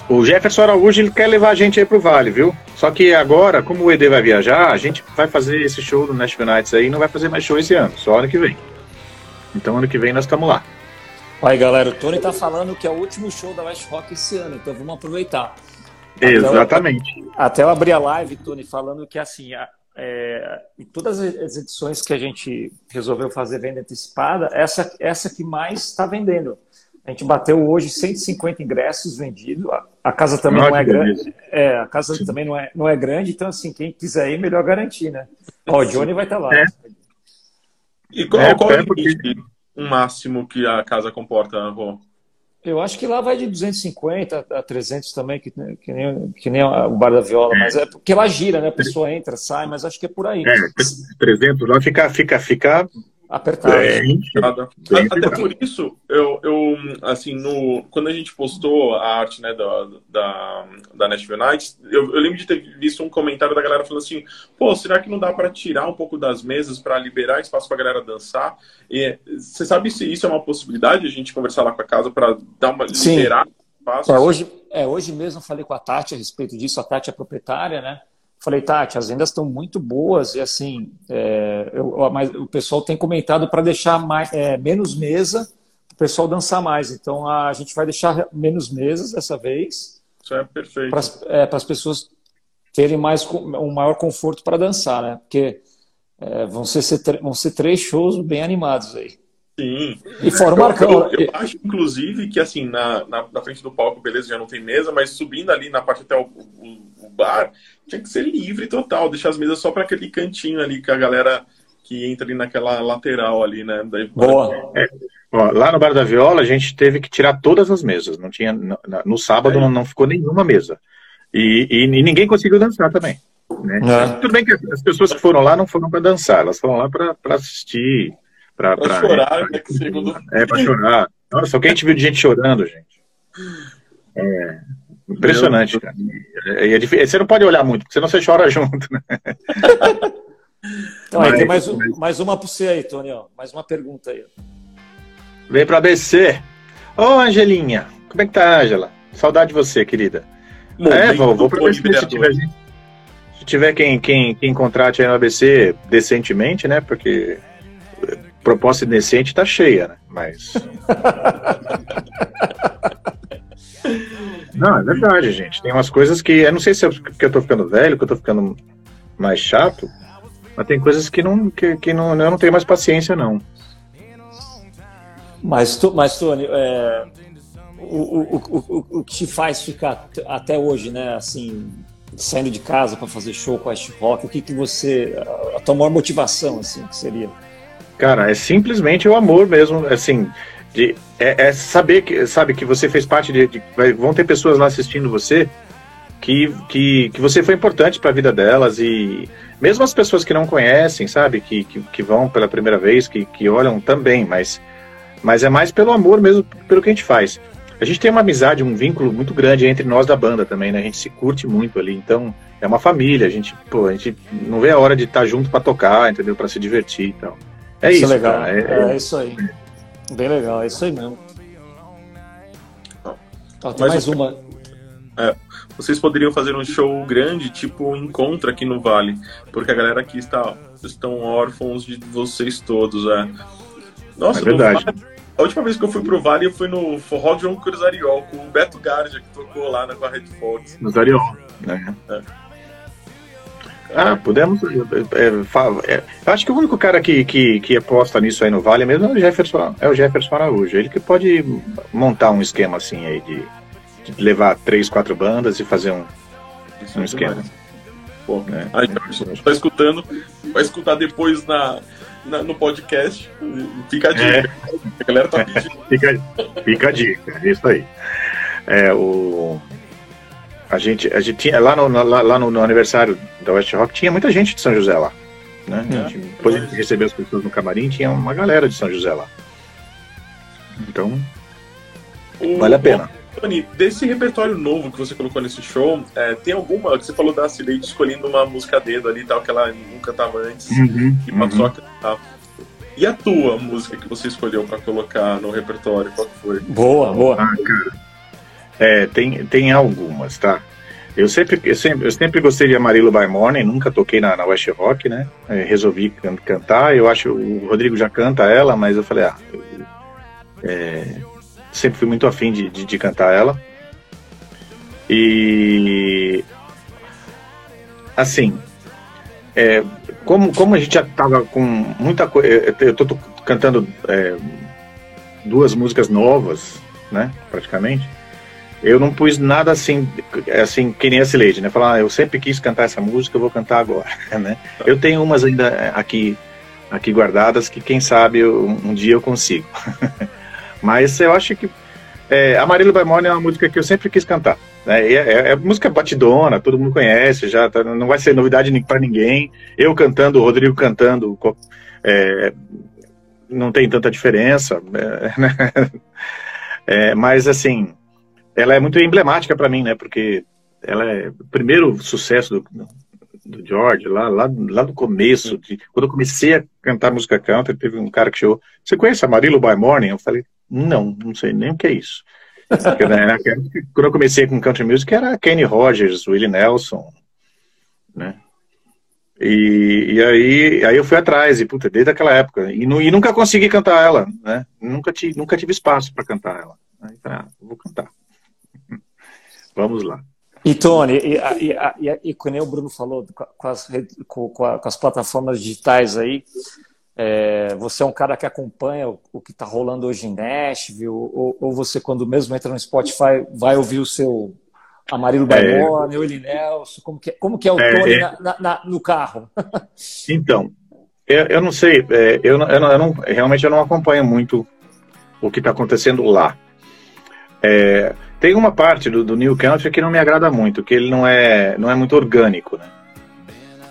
Speaker 3: o Jefferson Araújo ele quer levar a gente aí pro Vale, viu? Só que agora, como o ED vai viajar, a gente vai fazer esse show do Nashville Nights aí, não vai fazer mais show esse ano, só ano que vem. Então ano que vem nós estamos lá.
Speaker 1: Aí, galera, o Tony tá falando que é o último show da West Rock esse ano, então vamos aproveitar. Até eu-
Speaker 3: Exatamente.
Speaker 1: Até eu abri a live, Tony, falando que assim, a- é, em todas as edições que a gente resolveu fazer venda antecipada, essa, essa que mais está vendendo. A gente bateu hoje 150 ingressos vendidos. A, casa também
Speaker 3: Ah,
Speaker 1: não é grande. É, a casa também não é, não é grande, então assim, quem quiser ir, melhor garantir, né? Ó, o Johnny vai estar lá.
Speaker 3: É.
Speaker 2: E qual,
Speaker 3: É,
Speaker 2: qual é
Speaker 3: é
Speaker 2: o limite um máximo que a casa comporta, Rô?
Speaker 1: Eu acho que lá vai de 250 a 300 também, que, que, nem, que nem o Bar da Viola, mas é porque lá gira, né? A pessoa entra, sai, mas acho que é por aí.
Speaker 3: É, 300 lá fica, fica, fica
Speaker 1: Apertado.
Speaker 3: é,
Speaker 2: Nada.
Speaker 3: Bem
Speaker 2: Até por isso, eu, eu, assim, no, quando a gente postou a arte né, da, da, da Nashville Nights, eu, eu lembro de ter visto um comentário da galera falando assim: pô, será que não dá para tirar um pouco das mesas para liberar espaço para a galera dançar? E, você sabe se isso é uma possibilidade, a gente conversar lá com a casa para dar uma
Speaker 1: Sim.
Speaker 2: liberar espaço?
Speaker 1: É, hoje, é, hoje mesmo eu falei com a Tati a respeito disso, a Tati é proprietária, né? Falei, Tati, as vendas estão muito boas e assim, é, eu- mas o pessoal tem comentado para deixar mais, é, menos mesa, para o pessoal dançar mais. Então a gente vai deixar menos mesas dessa vez,
Speaker 2: Isso é perfeito.
Speaker 1: para as pessoas terem mais um maior conforto para dançar, né? Porque é, vão, ser, vão ser três shows bem animados aí.
Speaker 2: Sim.
Speaker 1: E fora o
Speaker 2: Eu,
Speaker 1: Marcão.
Speaker 2: eu- eu acho, inclusive, que assim, na, na, na frente do palco, beleza, já não tem mesa, mas subindo ali na parte até o, o- o bar, tinha que ser livre total, deixar as mesas só para aquele cantinho ali que a galera que entra ali naquela lateral ali, né? Daí,
Speaker 1: Boa.
Speaker 3: Ó, lá no Bar da Viola, a gente teve que tirar todas as mesas. Não tinha, no, no sábado
Speaker 2: É.
Speaker 3: não, não ficou nenhuma mesa. E, e- e ninguém conseguiu dançar também. né?
Speaker 1: É.
Speaker 3: Tudo bem que as pessoas que foram lá não foram para dançar, elas foram lá para assistir. Pra,
Speaker 2: Pra chorar, né, que segundo-
Speaker 3: É, para chorar. Nossa, o que a gente viu de gente chorando, gente. É, impressionante, cara. É, é difí- você não pode olhar muito, porque senão você chora [LAUGHS] junto. Né?
Speaker 1: Então aí
Speaker 3: Mas-
Speaker 1: tem mais, um- mais uma para você aí, Tony. ó. Mais uma pergunta aí.
Speaker 3: Vem para ABC. Ô, Angelinha, como é que tá, Angela? Saudade de você, querida. É, vou, vou pra
Speaker 2: Momento
Speaker 3: ABC se tiver gente. Se tiver quem, quem, quem contrate aí no ABC decentemente, né? Porque proposta indecente tá cheia, né? Mas. [LAUGHS] Não, é verdade, gente. Tem umas coisas que. Eu não sei se é porque eu tô ficando velho, que eu tô ficando mais chato, mas tem coisas que não, que, que não, eu não tenho mais paciência, não.
Speaker 1: Mas, tu, mas Tony, é, o, o, o, o, que te faz ficar até hoje, né, assim, saindo de casa para fazer show com a Rock, o que que você, a tua maior motivação, assim, que seria?
Speaker 3: Cara, é simplesmente o amor mesmo, assim, de, é, é saber que, sabe, que você fez parte de, de vai, vão ter pessoas lá assistindo você que, que, que você foi importante para a vida delas e mesmo as pessoas que não conhecem, sabe, que, que, que vão pela primeira vez, que, que olham também, mas, mas é mais pelo amor mesmo, pelo que a gente faz. A gente tem uma amizade, um vínculo muito grande entre nós da banda também, né? A gente se curte muito ali, então é uma família, a gente, pô, a gente não vê a hora de estar junto para tocar, entendeu? Para se divertir e tal. É isso,
Speaker 1: isso é legal. É, é, é, isso aí. Bem legal, é isso aí mesmo. Tá, tem mais, mais uma.
Speaker 2: É, vocês poderiam fazer um show grande, tipo um encontro aqui no Vale, porque a galera aqui está estão órfãos de vocês todos, é.
Speaker 3: Nossa, é verdade.
Speaker 2: Vale, a última vez que eu fui pro Vale, eu fui no Forró João Cruzariol, com o Beto Gardia, que tocou lá na Red Fox.
Speaker 3: No Zariol, né? É. Ah, podemos. É, é, eu acho que o único cara que, que, que aposta nisso aí no Vale mesmo é o Jefferson, é o Jefferson Araújo. Ele que pode montar um esquema assim aí de, de levar três, quatro bandas e fazer um, um esquema.
Speaker 2: Pô, é, aí, tá escutando, vai escutar depois na, na, no podcast. Fica a dica. É. A galera tá pedindo. [LAUGHS]
Speaker 3: fica, fica a dica, é isso aí. É, o, a gente, a gente tinha lá no, lá, lá no, no, aniversário da West Rock tinha muita gente de São José lá. Né? É. Gente, depois a gente recebeu as pessoas no camarim, tinha uma galera de São José lá. Então, o, vale a pena.
Speaker 2: Tony, desse repertório novo que você colocou nesse show, é, tem alguma. Você falou da Cileide escolhendo uma música dedo ali tal, que ela nunca cantava antes
Speaker 3: uhum,
Speaker 2: e passou uhum. a cantar. E a tua música que você escolheu para colocar no repertório, qual foi?
Speaker 1: Boa, boa.
Speaker 3: Ah, cara. É, tem, tem algumas, tá? Eu sempre, eu sempre, eu sempre gostei de Amarillo by Morning, nunca toquei na, na West Rock, né? É, resolvi can, cantar, eu acho o Rodrigo já canta ela, mas eu falei, ah, é, sempre fui muito afim de, de, de, cantar ela. E assim, é, como, como a gente já tava com muita coisa, eu tô, tô cantando é, duas músicas novas, né? Praticamente eu não pus nada assim, assim que nem a Cileide, né? Falar, ah, eu sempre quis cantar essa música, eu vou cantar agora, [LAUGHS] né? Eu tenho umas ainda aqui, aqui guardadas que quem sabe eu, um dia eu consigo. [LAUGHS] Mas eu acho que é, Amarillo by Morning é uma música que eu sempre quis cantar. Né? É, é, é, música batidona, todo mundo conhece, já tá, não vai ser novidade para ninguém. Eu cantando, o Rodrigo cantando, é, não tem tanta diferença. [LAUGHS] Né? Mas assim, ela é muito emblemática para mim, né? Porque ela é o primeiro sucesso do, do George, lá, lá, lá do começo, de, quando eu comecei a cantar música country, teve um cara que chegou, você conhece Amarillo by Morning? Eu falei, não, não sei nem o que é isso. Porque, né, quando eu comecei com country music era Kenny Rogers, Willie Nelson, né? E, e aí, aí eu fui atrás, e puta, desde aquela época, e, e nunca consegui cantar ela, né? Nunca, ti, nunca tive espaço para cantar ela. Aí, ah, vou cantar. Vamos lá.
Speaker 1: E Tony, e, e, e, e como o Bruno falou, com as, com, com as plataformas digitais aí, é, você é um cara que acompanha o, o que está rolando hoje em Nashville, ou, ou, você, quando mesmo entra no Spotify, vai ouvir o seu Amarillo é, o Eli Nelson, como que, como que é o é, Tony é, na, na, no carro? [LAUGHS]
Speaker 3: Então, eu, eu não sei, é, eu, eu, não, eu não, realmente eu não acompanho muito o que está acontecendo lá. É, tem uma parte do, do New Country que não me agrada muito, que ele não é, não é muito orgânico, né?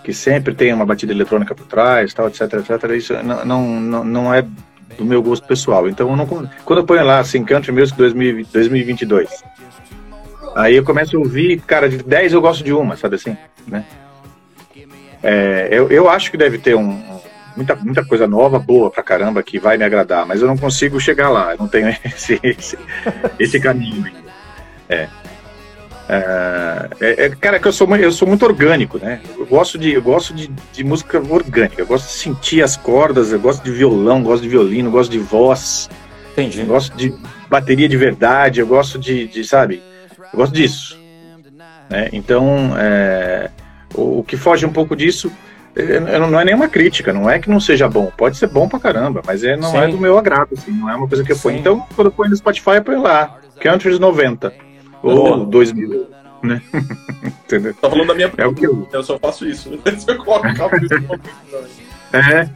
Speaker 3: Que sempre tem uma batida eletrônica por trás, tal, etc, etc. Isso não, não, não é do meu gosto pessoal. Então, eu não, quando eu ponho lá assim, Country Music 2022, aí eu começo a ouvir, cara, de 10 eu gosto de uma, sabe assim, né? É, eu, eu acho que deve ter um, muita, muita coisa nova, boa pra caramba, que vai me agradar, mas eu não consigo chegar lá, eu não tenho [LAUGHS] esse, esse, esse caminho. É. É, é, é, cara, que eu sou, eu sou muito orgânico, né? Eu gosto de, eu gosto de, de música orgânica, eu gosto de sentir as cordas, eu gosto de violão, gosto de violino, gosto de voz.
Speaker 1: Entendi.
Speaker 3: gosto de, bateria de verdade, eu gosto de, de sabe, eu gosto disso. Né? Então, é, o, o, que foge um pouco disso é, não é nenhuma crítica, não é que não seja bom, pode ser bom pra caramba, mas é, não é Sim. é do meu agrado, assim, não é uma coisa que eu ponho. Então, quando eu ponho no Spotify, eu ponho lá, Countries 90, ou Boa. 2000, né? [LAUGHS]
Speaker 2: Entendeu? Tá falando da minha
Speaker 3: é o que eu...
Speaker 2: eu só faço isso. [LAUGHS] Coloca
Speaker 3: É.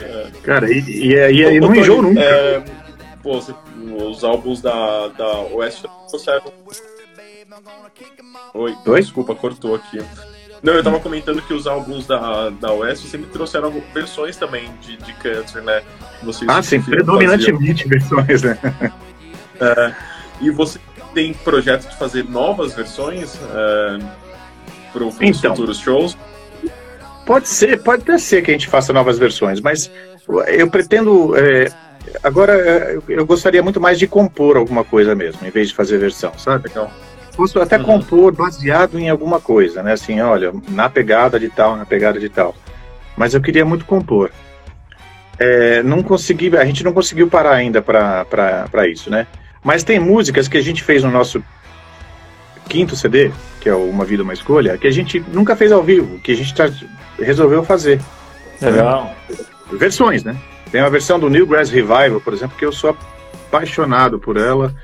Speaker 3: é. Cara, e, e, e, e não enjoo nunca. É,
Speaker 2: pô, os álbuns da, da West trouxeram. Oi, Oi, desculpa, cortou aqui. Não, eu tava comentando que os álbuns da, da West sempre trouxeram versões também de, de country, né?
Speaker 3: Vocês ah, sim, predominantemente versões, né?
Speaker 2: É, e você tem projeto de fazer novas versões é, para os então, futuros shows?
Speaker 3: Pode ser, pode até ser que a gente faça novas versões, mas eu pretendo. É, agora, é, eu gostaria muito mais de compor alguma coisa mesmo, em vez de fazer versão, sabe? Então, posso até uhum. compor baseado em alguma coisa, né? Assim, olha, na pegada de tal, na pegada de tal. Mas eu queria muito compor. É, não consegui, a gente não conseguiu parar ainda para isso, né? Mas tem músicas que a gente fez no nosso quinto CD, que é Uma Vida, Uma Escolha, que a gente nunca fez ao vivo, que a gente tá, resolveu fazer.
Speaker 1: Legal.
Speaker 3: Versões, né? Tem uma versão do New Grass Revival, por exemplo, que eu sou apaixonado por ela,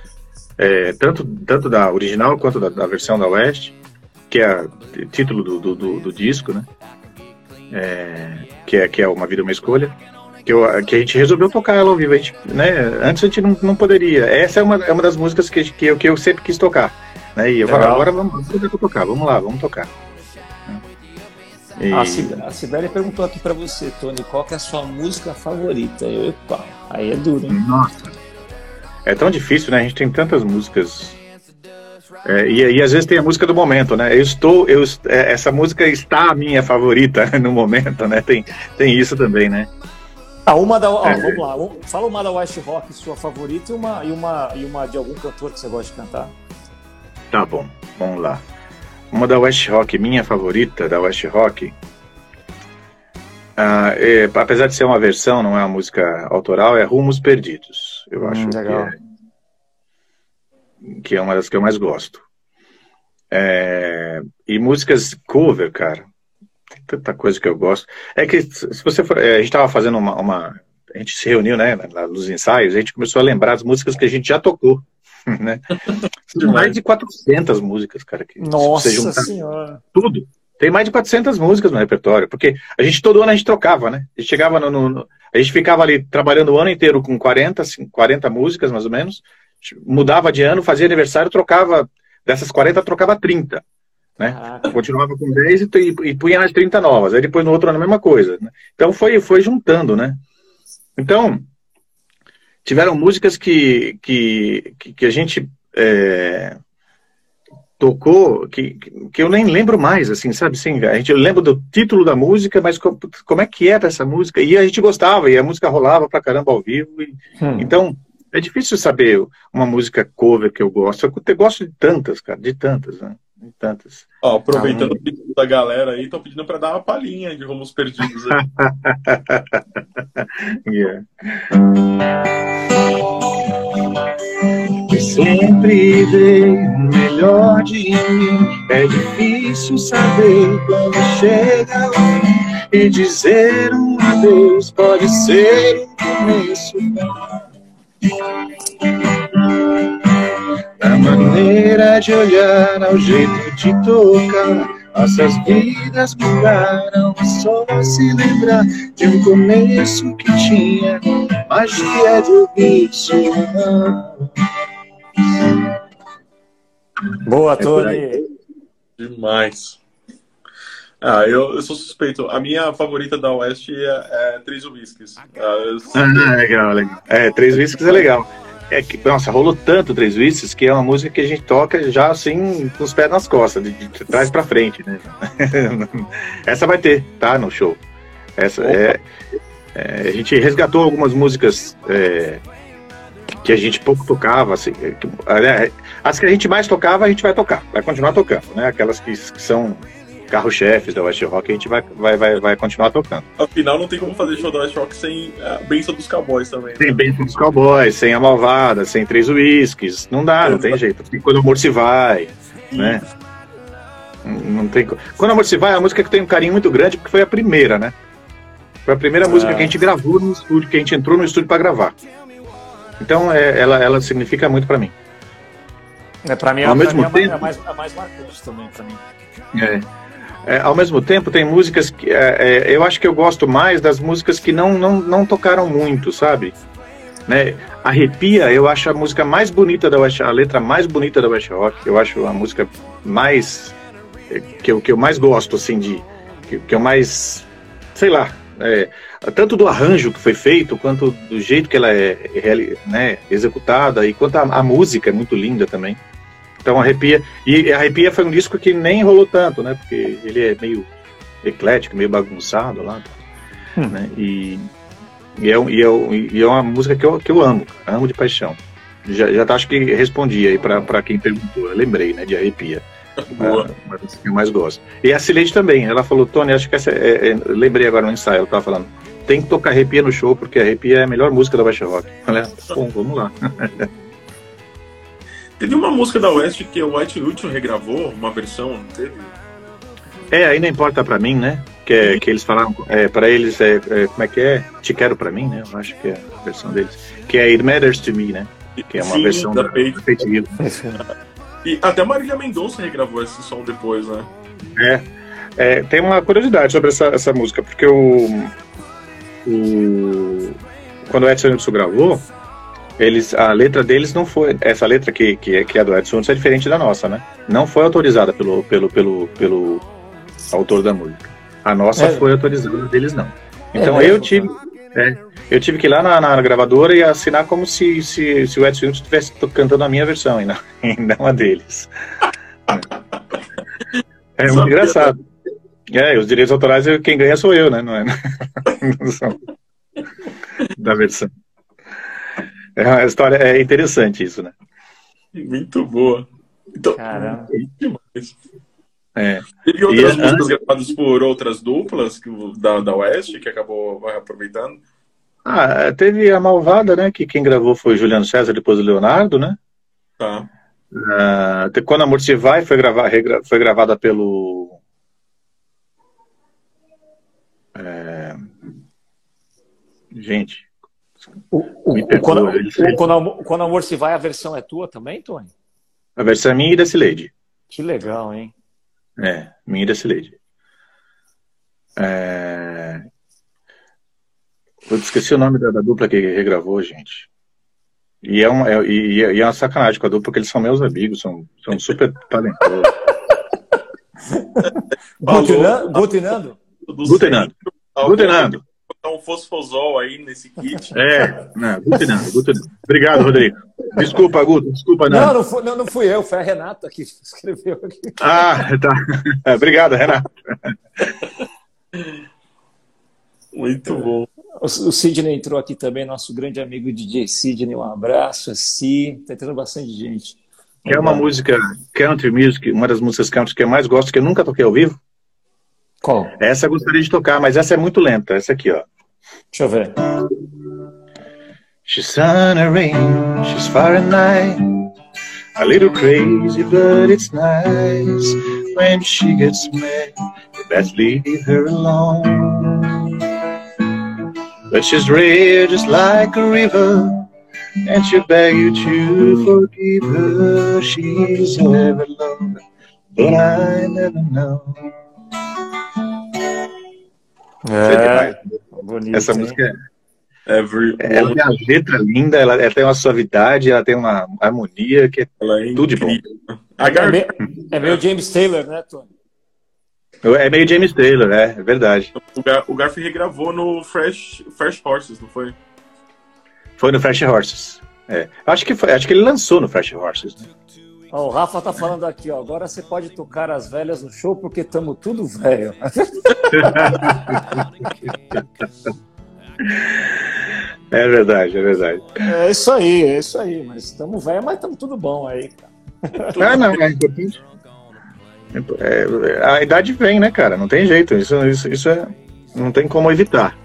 Speaker 3: é, tanto, tanto da original quanto da, da, versão da West, que é o título do, do, do, do disco, né? É, que, é, que é Uma Vida, Uma Escolha que, eu, que a gente resolveu tocar ela ao vivo. A gente, né, antes a gente não, não poderia. Essa é uma, é uma das músicas que, que, eu, que eu sempre quis tocar. Né? E eu falei, agora vamos, vamos tocar, vamos lá, vamos tocar.
Speaker 1: E... A Sibeli perguntou aqui para você, Tony, qual que é a sua música favorita? Eu, epa, aí é duro, hein?
Speaker 3: Nossa. É tão difícil, né? A gente tem tantas músicas. É, e, e, às vezes tem a música do momento, né? Eu estou, eu, é, essa música está a minha favorita [LAUGHS] no momento, né? Tem, tem isso também, né?
Speaker 1: Ah, uma da. Ó, é. Vamos lá. Fala uma da West Rock, sua favorita, e uma, e, uma, e uma de algum cantor que você gosta de cantar.
Speaker 3: Tá bom, vamos lá. Uma da West Rock, minha favorita da West Rock. Ah, é, apesar de ser uma versão, não é uma música autoral, é Rumos Perdidos. Eu hum, acho legal. que é, que é uma das que eu mais gosto. É, e músicas cover, cara tanta coisa que eu gosto. É que se você for, é, a gente estava fazendo uma, uma, a gente se reuniu, né, nos ensaios, a gente começou a lembrar as músicas que a gente já tocou, [LAUGHS] né? Tem mais de 400 músicas, cara. Que,
Speaker 1: Nossa senhora.
Speaker 3: Tudo. Tem mais de 400 músicas no repertório, porque a gente todo ano a gente trocava, né? A gente chegava no, no, no a gente ficava ali trabalhando o ano inteiro com 40, 40 músicas mais ou menos, mudava de ano, fazia aniversário, trocava dessas 40 trocava 30 né? Continuava com 10 e, e, punha nas 30 novas. Aí depois no outro ano a mesma coisa. Né? Então foi, foi juntando, né? Então, tiveram músicas que, que, que a gente é, tocou que, que eu nem lembro mais, assim, sabe? Assim, a gente lembra do título da música, mas como, como é que era essa música? E a gente gostava, e a música rolava pra caramba ao vivo. E, hum. Então, é difícil saber uma música cover que eu gosto. Eu gosto de tantas, cara, de tantas, né? Tantas.
Speaker 2: Ó, aproveitando o pedido da galera aí, tô pedindo para dar uma palhinha de Rumos Perdidos aí. [LAUGHS] yeah.
Speaker 4: sempre dei o melhor de mim. É difícil saber quando chega o fim. E dizer um adeus pode ser um começo. A maneira de olhar, ao jeito de tocar. Nossas vidas mudaram, só se lembrar de um começo que tinha magia de ouvir sua
Speaker 1: Boa, Tony!
Speaker 2: Demais. Ah, eu, eu sou suspeito. A minha favorita da Oeste é, é Três Whiskies. Ah,
Speaker 3: ah, legal, legal. É, Três Whiskies é legal. É que, nossa, rolou tanto Três Vícios que é uma música que a gente toca já assim, com os pés nas costas, de, de trás para frente, né? [LAUGHS] Essa vai ter, tá? No show. Essa é, é, A gente resgatou algumas músicas é, que a gente pouco tocava, assim. Que, as que a gente mais tocava, a gente vai tocar, vai continuar tocando, né? Aquelas que, que são carro-chefes da West Rock, a gente vai, vai, vai, vai continuar tocando.
Speaker 2: Afinal, não tem como fazer show da West Rock sem a benção dos cowboys também. Né?
Speaker 3: Sem benção dos cowboys, sem a malvada, sem três whiskies. Não dá, não tem jeito. Quando o amor se vai, né? Não tem... Quando o amor se vai, é a música que tem um carinho muito grande, porque foi a primeira, né? Foi a primeira é. música que a gente gravou no estúdio, que a gente entrou no estúdio para gravar. Então, é, ela, ela significa muito para mim.
Speaker 1: É, para mim,
Speaker 3: ao mesmo mim, tempo,
Speaker 1: é, mais, é mais marcante também para mim.
Speaker 3: É. É, ao mesmo tempo, tem músicas que é, é, eu acho que eu gosto mais das músicas que não, não, não tocaram muito, sabe? Né? Arrepia, eu acho a música mais bonita da West, a letra mais bonita da West Rock. Eu acho a música mais é, que eu, que eu mais gosto, assim, de que, que eu mais, sei lá, é, tanto do arranjo que foi feito, quanto do jeito que ela é, é né, executada, e quanto a, a música é muito linda também. Então Arrepia. E Arrepia foi um disco que nem rolou tanto, né? Porque ele é meio eclético, meio bagunçado lá. Hum. Né? E, e, é, e, é, e é uma música que eu, que eu amo, amo de paixão. Já, já tá, acho que respondi aí para quem perguntou. Eu lembrei, né? De Arrepia. Boa. Mas que eu mais gosto. E a Cileide também. Ela falou, Tony, acho que essa. É, é, lembrei agora no ensaio, ela tava falando. Tem que tocar Arrepia no show, porque Arrepia é a melhor música da Baixa Rock. Falei, ah, bom, vamos lá. [LAUGHS]
Speaker 2: Teve uma música da West que o White Newton regravou, uma versão, não teve?
Speaker 3: É, aí não importa pra mim, né? Que, é, que eles falaram, é, pra eles, é, é, como é que é? Te quero pra mim, né? Eu acho que é a versão deles. Que é It Matters to Me, né? Que é uma
Speaker 2: Sim,
Speaker 3: versão
Speaker 2: da,
Speaker 3: da
Speaker 2: Page. [LAUGHS] E até Marília Mendonça regravou esse som depois, né?
Speaker 3: É. é tem uma curiosidade sobre essa, essa música, porque o, o quando o Edson Hudson gravou, eles, a letra deles não foi. Essa letra que, que, é, que é do Edson é diferente da nossa, né? Não foi autorizada pelo, pelo, pelo, pelo autor da música. A nossa é. foi autorizada, deles não. Então é, eu tive. É, eu tive que ir lá na, na, gravadora e assinar como se, se, se o Edson estivesse cantando a minha versão e não, [LAUGHS] e não a deles. É, é muito engraçado. É, os direitos autorais, quem ganha sou eu, né? Não é? [LAUGHS] da versão. É uma história é interessante isso, né?
Speaker 2: Muito boa. Então,
Speaker 1: Caramba.
Speaker 2: demais. É. Teve outras e, músicas gravadas por outras duplas que, da, da Oeste que acabou aproveitando?
Speaker 3: Ah, teve a Malvada, né? Que quem gravou foi Juliano César, depois o Leonardo, né?
Speaker 2: Tá.
Speaker 3: Ah, Quando a Amor Se Vai foi, gravar, foi gravada pelo. É... Gente,
Speaker 1: o, o, o, quando, o, quando, amor, quando Amor Se Vai, a versão é tua também, Tony?
Speaker 3: A versão é minha e da Cileide.
Speaker 1: Que legal, hein?
Speaker 3: É, minha e da Cileide. É... Eu esqueci o nome da, da, dupla que regravou, gente. E é, uma, é, e, e é uma sacanagem com a dupla, porque eles são meus amigos, são, são super [LAUGHS] talentosos.
Speaker 1: Gutenando? Gutenando?
Speaker 3: Gutenando.
Speaker 2: Botar um fosfosol aí nesse kit.
Speaker 3: É, não, Guto não, Guto não. Obrigado, Rodrigo. Desculpa, Guto, desculpa, não.
Speaker 1: Não, não fui, não, não fui eu, foi a Renata que escreveu aqui.
Speaker 3: Ah, tá. Obrigado, Renata.
Speaker 2: Muito bom.
Speaker 1: O, o Sidney entrou aqui também, nosso grande amigo DJ Sidney, um abraço, a Si, tá entrando bastante gente.
Speaker 3: É uma música country music, uma das músicas country que eu mais gosto, que eu nunca toquei ao vivo.
Speaker 1: Qual?
Speaker 3: Essa eu gostaria de tocar, mas essa é muito lenta. Essa aqui, ó.
Speaker 1: Deixa eu ver.
Speaker 3: She's sun and rain, she's far and night. A little crazy, but it's nice. When she gets mad, you best leave her alone. But she's rare, just like a river. And she'll beg you to forgive her. She's ever loved, but I never know.
Speaker 1: É, bonito,
Speaker 3: Essa hein? música é, Every... ela tem uma letra linda, ela, ela, tem uma suavidade, ela tem uma harmonia que é, é tudo de bom.
Speaker 1: É meio, é meio James Taylor, né, Tony?
Speaker 3: É meio James Taylor, é, é verdade.
Speaker 2: O, Gar, o Garfield regravou no Fresh, Fresh Horses, não foi?
Speaker 3: Foi no Fresh Horses. É. Acho que foi, acho que ele lançou no Fresh Horses. Né?
Speaker 1: Ó, o Rafa tá falando aqui, ó. Agora você pode tocar as velhas no show porque tamo tudo velho.
Speaker 3: é verdade, é verdade.
Speaker 1: É isso aí, é isso aí. Mas estamos velho, mas estamos tudo bom aí, cara. [LAUGHS]
Speaker 3: Ah, não, é importante. É, a idade vem, né, cara? Não tem jeito. Isso, isso, isso é, não tem como evitar.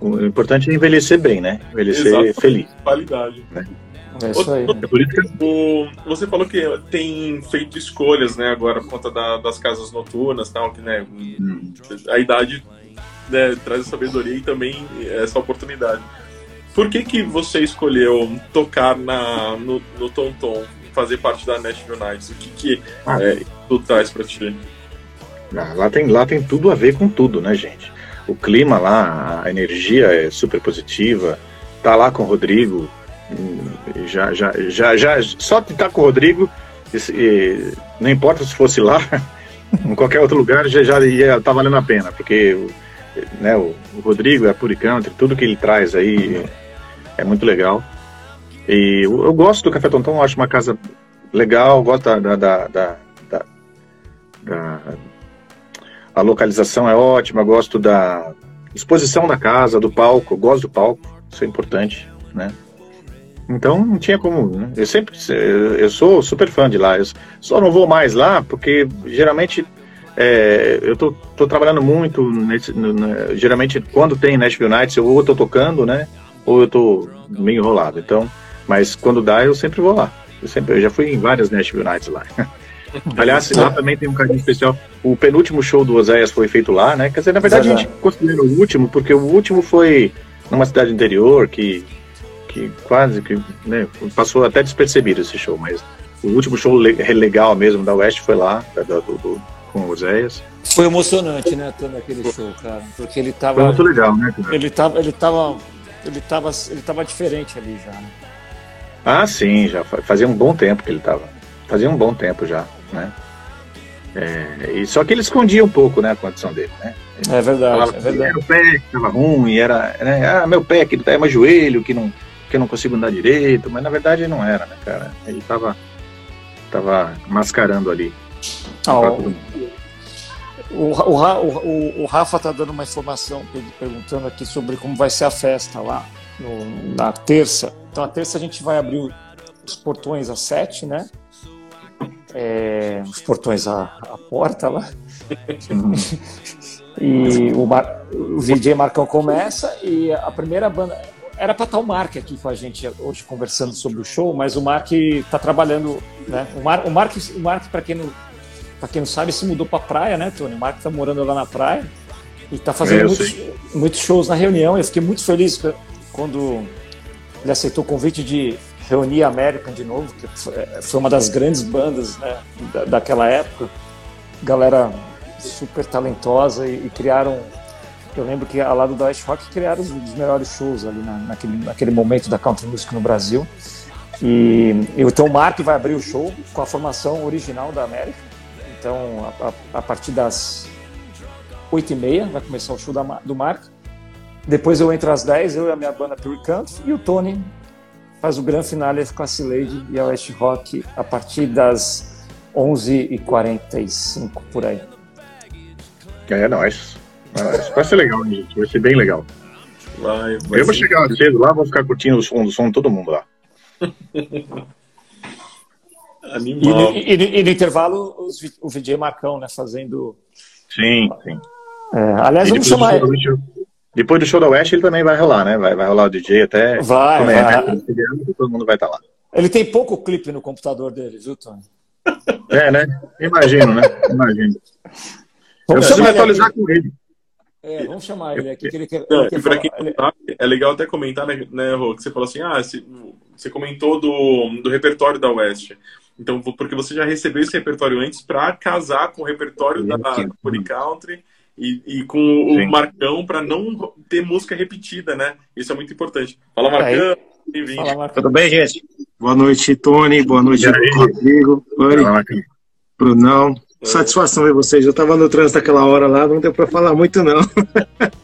Speaker 3: O importante é envelhecer bem, né? Envelhecer Exato. feliz.
Speaker 2: Qualidade.
Speaker 1: Né? É isso aí.
Speaker 2: O, você falou que tem feito escolhas, né, agora por conta da, das casas noturnas, tal, que né, hum. a idade né, traz sabedoria e também essa oportunidade. Por que que você escolheu tocar na, no, no Tom Tom, fazer parte da Nashville Nights? O que que ah. é, tu traz para ti?
Speaker 3: Ah, lá, tem, lá tem tudo a ver com tudo, né, gente? O clima lá, a energia é super positiva. Tá lá com o Rodrigo, já, já, já, já só de estar com o Rodrigo, e, não importa se fosse lá, [LAUGHS] em qualquer outro lugar, já, já ia tá valendo a pena, porque né, o, o Rodrigo é Puricante, tudo que ele traz aí é muito legal. E eu, eu gosto do Café Tonton, acho uma casa legal, gosto da, da, da, da a localização é ótima, gosto da exposição da casa, do palco, gosto do palco, isso é importante, né? Então não tinha como. Né? Eu sempre, eu sou super fã de lá. Eu só não vou mais lá porque geralmente é, eu tô, tô, trabalhando muito. Nesse, no, no, geralmente quando tem Nashville Nights eu ou eu tô tocando, né? Ou eu tô meio enrolado. Então, mas quando dá eu sempre vou lá. Eu sempre, eu já fui em várias Nashville Nights lá. [LAUGHS] Aliás, lá também tem um carinho especial. O penúltimo show do Oséias foi feito lá, né? Quer dizer, na verdade a gente considera o último porque o último foi numa cidade interior que que quase que né, passou até despercebido esse show, mas o último show legal mesmo da West foi lá, do, do, do com o Zéias.
Speaker 1: Foi emocionante, né, todo aquele show, cara, porque ele tava...
Speaker 3: Foi muito legal, né?
Speaker 1: Cara? Ele tava, ele tava, ele tava, ele tava diferente ali já, né?
Speaker 3: Ah, sim, já fazia um bom tempo que ele tava, fazia um bom tempo já, né? É, e só que ele escondia um pouco, né, a condição dele, né?
Speaker 1: Ele é verdade, é verdade.
Speaker 3: Era o pé que estava ruim, era, né, ah, meu pé que tá, é meu joelho que não que eu não consigo andar direito, mas na verdade não era, né, cara? Ele tava, tava mascarando ali.
Speaker 1: Ah, o, o, o, o, Rafa tá dando uma informação, perguntando aqui sobre como vai ser a festa lá no, na terça. Então, a terça a gente vai abrir os portões às sete, né? É, os portões à, à porta lá. [LAUGHS] e o, Mar, o DJ Marcão começa e a primeira banda era para estar o Mark aqui com a gente hoje conversando sobre o show, mas o Mark está trabalhando, né? O, Mar, o Mark, o Mark para quem não para quem não sabe, se mudou para praia, né, Tony? O Mark está morando lá na praia e está fazendo é, muitos, muitos, shows na reunião. Eu fiquei muito feliz quando ele aceitou o convite de reunir a American de novo, que foi uma das grandes bandas né, daquela época. Galera super talentosa e, e criaram eu lembro que ao lado da West Rock criaram os, melhores shows ali na, naquele, naquele momento da country music no Brasil. E, então o Mark vai abrir o show com a formação original da América. Então a, a, a partir das 8h30 vai começar o show da, do Mark. Depois eu entro às 10 eu e a minha banda Pure Country e o Tony faz o grande finale com a Cileide e a West Rock a partir das 11h45 por aí.
Speaker 3: É nóis. Vai ser legal, gente. Vai ser bem legal.
Speaker 2: Vai, vai
Speaker 3: eu vou chegar cedo lá, vou ficar curtindo o som, o som de todo mundo lá. [LAUGHS]
Speaker 1: Animal. E, e, e, no intervalo, os, o VJ Marcão, né, fazendo.
Speaker 3: Sim, sim.
Speaker 1: É, aliás, vamos chamar
Speaker 3: ele. Depois do show da West, ele também vai rolar, né? Vai, vai rolar o DJ até.
Speaker 1: Vai, vai.
Speaker 3: Né? Todo mundo vai estar tá lá.
Speaker 1: Ele tem pouco clipe no computador dele, viu, Tony?
Speaker 3: É, né? Imagino, né? Imagino. Vamos eu preciso atualizar aqui. com ele.
Speaker 1: É, vamos chamar ele aqui, que ele quer. Ele quer
Speaker 2: quem ele... sabe, é legal até comentar, né, né Rô, que você falou assim, ah, você, comentou do, do repertório da West. Então, porque você já recebeu esse repertório antes para casar com o repertório da Puri Country e, e com o Sim. Marcão para não ter música repetida, né? Isso é muito importante. Fala, Marcão.
Speaker 5: Bem-vindo. Tudo bem, gente? Boa noite, Tony. Boa noite, Rodrigo. Oi. Brunão. Satisfação ver vocês. Eu estava no trânsito aquela hora lá, não deu para falar muito, não. [LAUGHS]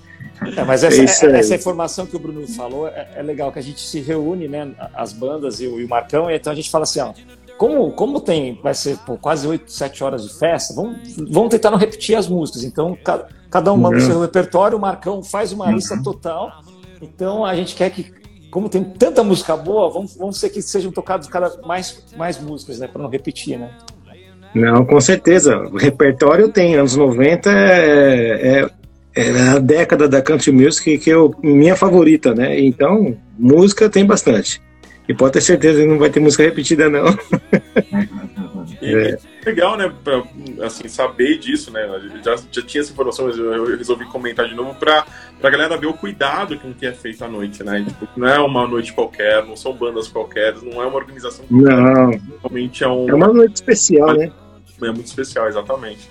Speaker 1: É, mas essa, é essa, informação que o Bruno falou é, é, legal, que a gente se reúne, né, as bandas e o, e o, Marcão, e então a gente fala assim, ó, como, como tem, vai ser pô, quase 8, 7 horas de festa, vamos, vamos tentar não repetir as músicas. Então, cada, cada um manda o seu repertório, o Marcão faz uma lista uhum. total. Então, a gente quer que, como tem tanta música boa, vamos, vamos ser que sejam tocados cada mais, mais músicas, né, para não repetir, né?
Speaker 5: Não, com certeza. O repertório tem, anos 90 é, é, é a década da country music que eu, minha favorita, né? Então, música tem bastante. E pode ter certeza que não vai ter música repetida, não. [LAUGHS]
Speaker 2: E, é. legal, né? Pra, assim, saber disso, né? Já, já tinha essa informação, mas eu, eu resolvi comentar de novo pra, pra galera ver o cuidado com que é feito à noite, né? Tipo, não é uma noite qualquer, não são bandas qualquer, não é uma organização
Speaker 5: qualquer. Não.
Speaker 2: Realmente é um.
Speaker 5: É uma noite especial, né?
Speaker 2: É muito especial, exatamente.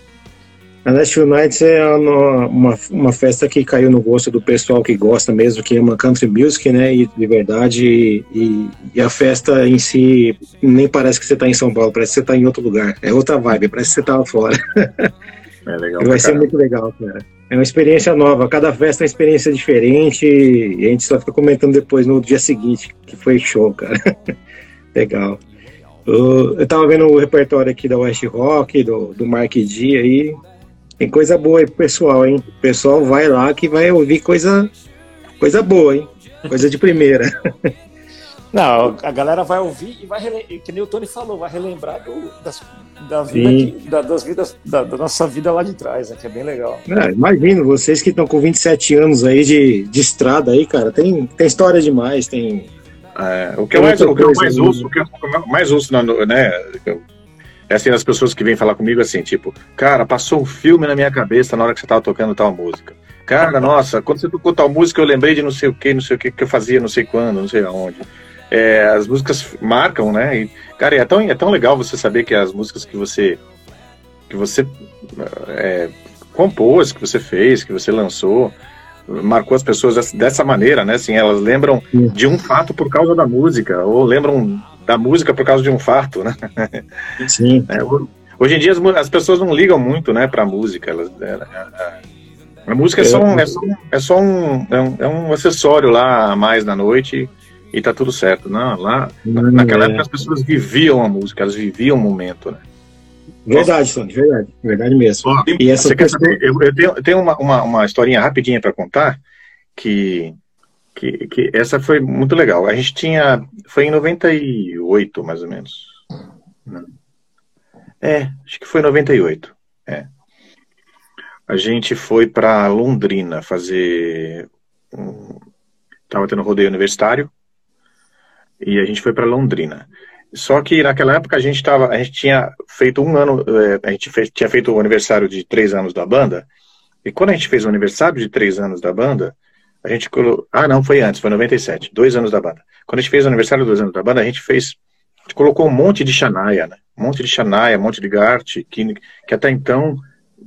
Speaker 5: A Nashville Nights é uma, uma festa que caiu no gosto do pessoal que gosta mesmo, que ama country music, né? E de verdade. E, e a festa em si nem parece que você está em São Paulo, parece que você está em outro lugar. É outra vibe, parece que você estava fora.
Speaker 3: É legal. [LAUGHS]
Speaker 5: vai ser muito legal, cara. É uma experiência nova. Cada festa é uma experiência diferente. E a gente só fica comentando depois no dia seguinte, que foi show, cara. [LAUGHS] legal. Eu, eu tava vendo o repertório aqui da West Rock, do, do Mark D aí. Tem coisa boa aí pro pessoal, hein? O pessoal vai lá que vai ouvir coisa, coisa boa, hein? Coisa de primeira. [LAUGHS]
Speaker 1: Não, a galera vai ouvir e vai que nem o Tony falou, vai relembrar do, das, da vida que, da, das vidas, da, da, nossa vida lá de trás, né, que é bem legal.
Speaker 5: É, imagino, vocês que estão com 27 anos aí de, de estrada aí, cara, tem, tem história demais, tem.
Speaker 3: É, o que eu mais, o que eu mais ouço, o que eu mais ouço, né? É assim, as pessoas que vêm falar comigo assim, tipo, cara, passou um filme na minha cabeça na hora que você tava tocando tal música. Cara, nossa, quando você tocou tal música, eu lembrei de não sei o que, não sei o que que eu fazia, não sei quando, não sei aonde. É, as músicas marcam, né? E, cara, é tão, é tão legal você saber que as músicas que você que você é, compôs, que você fez, que você lançou, marcou as pessoas dessa, maneira, né? Assim, elas lembram de um fato por causa da música, ou lembram da música por causa de um fato, né?
Speaker 5: Sim. [LAUGHS]
Speaker 3: É, hoje em dia as, as, pessoas não ligam muito, né, para música. Elas, é, é, a música é só um, é só, um, é só um, é um, é um, acessório lá a mais na noite e tá tudo certo. Não, lá hum, naquela época as pessoas viviam a música, elas viviam o momento, né?
Speaker 5: Verdade, Tony, verdade, verdade mesmo.
Speaker 3: Ó, e essa pessoa... eu, eu, tenho, eu tenho uma, uma, uma historinha rapidinha para contar que que, que essa foi muito legal. A gente tinha. Foi em 98, mais ou menos. É, acho que foi em 98. É. A gente foi para Londrina fazer. Um, tava tendo rodeio universitário. E a gente foi para Londrina. Só que naquela época a gente tava, a gente tinha feito um ano, é, a gente fez, tinha feito o aniversário de três anos da banda. E quando a gente fez o aniversário de três anos da banda, a gente colocou. Ah, não, foi antes, foi 97, dois anos da banda. Quando a gente fez o aniversário dos anos da banda, a gente fez. A gente colocou um monte de Xanaia, né? Um monte de Xanaia, um monte de Gart, que, que até então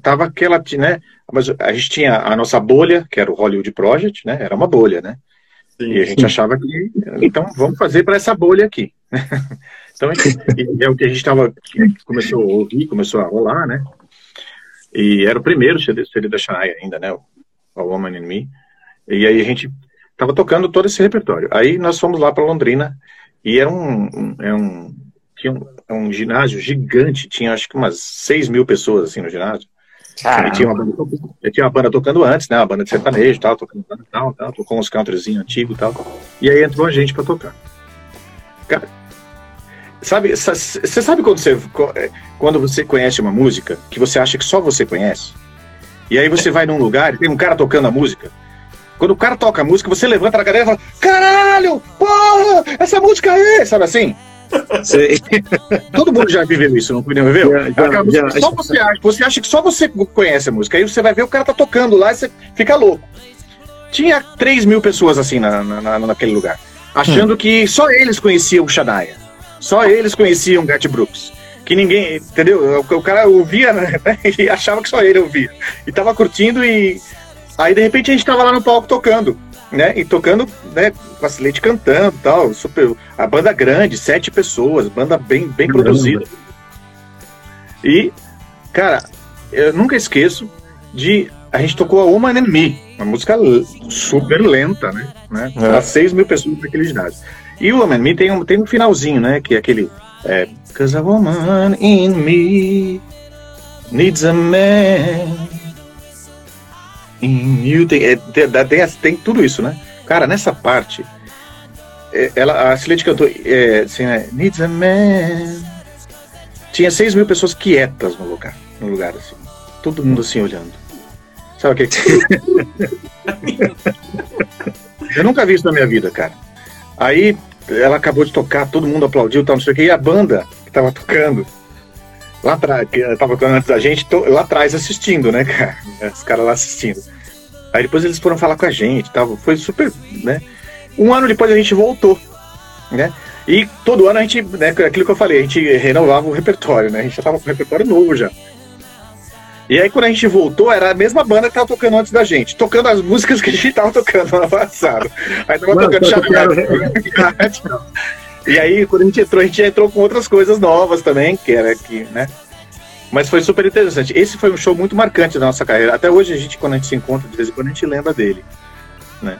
Speaker 3: tava aquela, né? Mas a gente tinha a nossa bolha, que era o Hollywood Project, né? Era uma bolha, né? Sim, e a gente sim. achava que, então, vamos fazer para essa bolha aqui. [LAUGHS] então, é o que a gente estava, começou a ouvir, começou a rolar, né? E era o primeiro CD, CD da Shania ainda, né? O A Woman in Me. E aí a gente estava tocando todo esse repertório. Aí nós fomos lá para Londrina e era um, um, é um, tinha um, é um, ginásio gigante, tinha acho que umas 6 mil pessoas assim no ginásio. E tinha, uma banda, tinha uma banda tocando antes, né? Uma banda de sertanejo tal, tocando tal, tal, tocou uns countryzinhos antigos e tal. E aí entrou a gente para tocar. Cara, sabe, você sabe quando você, quando você conhece uma música que você acha que só você conhece? E aí você vai num lugar e tem um cara tocando a música quando o cara toca a música, você levanta na cadeira e fala: Caralho, porra, essa música aí, sabe assim? Sei. Todo mundo já viveu isso, não viveu? Já, já, já, só você acha, você acha que só você conhece a música, aí você vai ver o cara tá tocando lá e você fica louco. Tinha 3 mil pessoas assim na, na, naquele lugar, achando hum. que só eles conheciam o Shania, só eles conheciam Gat Brooks. Que ninguém, entendeu? O, o cara ouvia né, [LAUGHS] e achava que só ele ouvia. E tava curtindo e Aí de repente a gente tava lá no palco tocando, né? E tocando, né? Vacilete cantando tal. Super, a banda grande, sete pessoas, banda bem, bem produzida. E, cara, eu nunca esqueço de. A gente tocou a Woman and Me, uma música super lenta, né? né? É. Para 6 mil pessoas naquele ginásio. E o Woman and Me tem um, tem um finalzinho, né? Que é aquele. É, Cause a woman in me needs a man em you, tem, é, tem, tem, tudo isso, né? Cara, nessa parte, é, ela, a Silete cantou é, assim, né? Needs a man tinha 6 mil pessoas quietas no lugar, no lugar assim. Todo mundo assim olhando. Sabe o que? [LAUGHS] Eu nunca vi isso na minha vida, cara. Aí ela acabou de tocar, todo mundo aplaudiu, tal, não sei o que, e a banda que tava tocando, lá atrás, que tava tocando antes da gente, to, lá atrás assistindo, né, cara? Os caras lá assistindo. Aí depois eles foram falar com a gente, tava, foi super, né? Um ano depois a gente voltou, né? E todo ano a gente, né, aquilo que eu falei, a gente renovava o repertório, né? A gente já tava com o repertório novo já. E aí quando a gente voltou, era a mesma banda que tava tocando antes da gente, tocando as músicas que a gente tava tocando no ano passado. Aí tava Mano, tocando Chave [LAUGHS] E aí, quando a gente entrou, a gente entrou com outras coisas novas também, que era aqui, né? Mas foi super interessante. Esse foi um show muito marcante da nossa carreira. Até hoje, a gente, quando a gente se encontra, de vez em quando, a gente lembra dele. Né?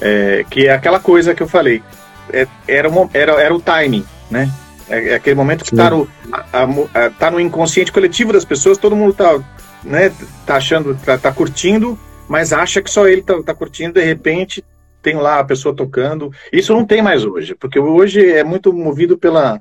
Speaker 3: É, que é aquela coisa que eu falei. É, era, uma, era, era o timing, né? É, é aquele momento que está no, tá no inconsciente coletivo das pessoas, todo mundo está né, tá achando, tá, tá, curtindo, mas acha que só ele tá, tá curtindo, de repente tem lá a pessoa tocando. Isso não tem mais hoje, porque hoje é muito movido pela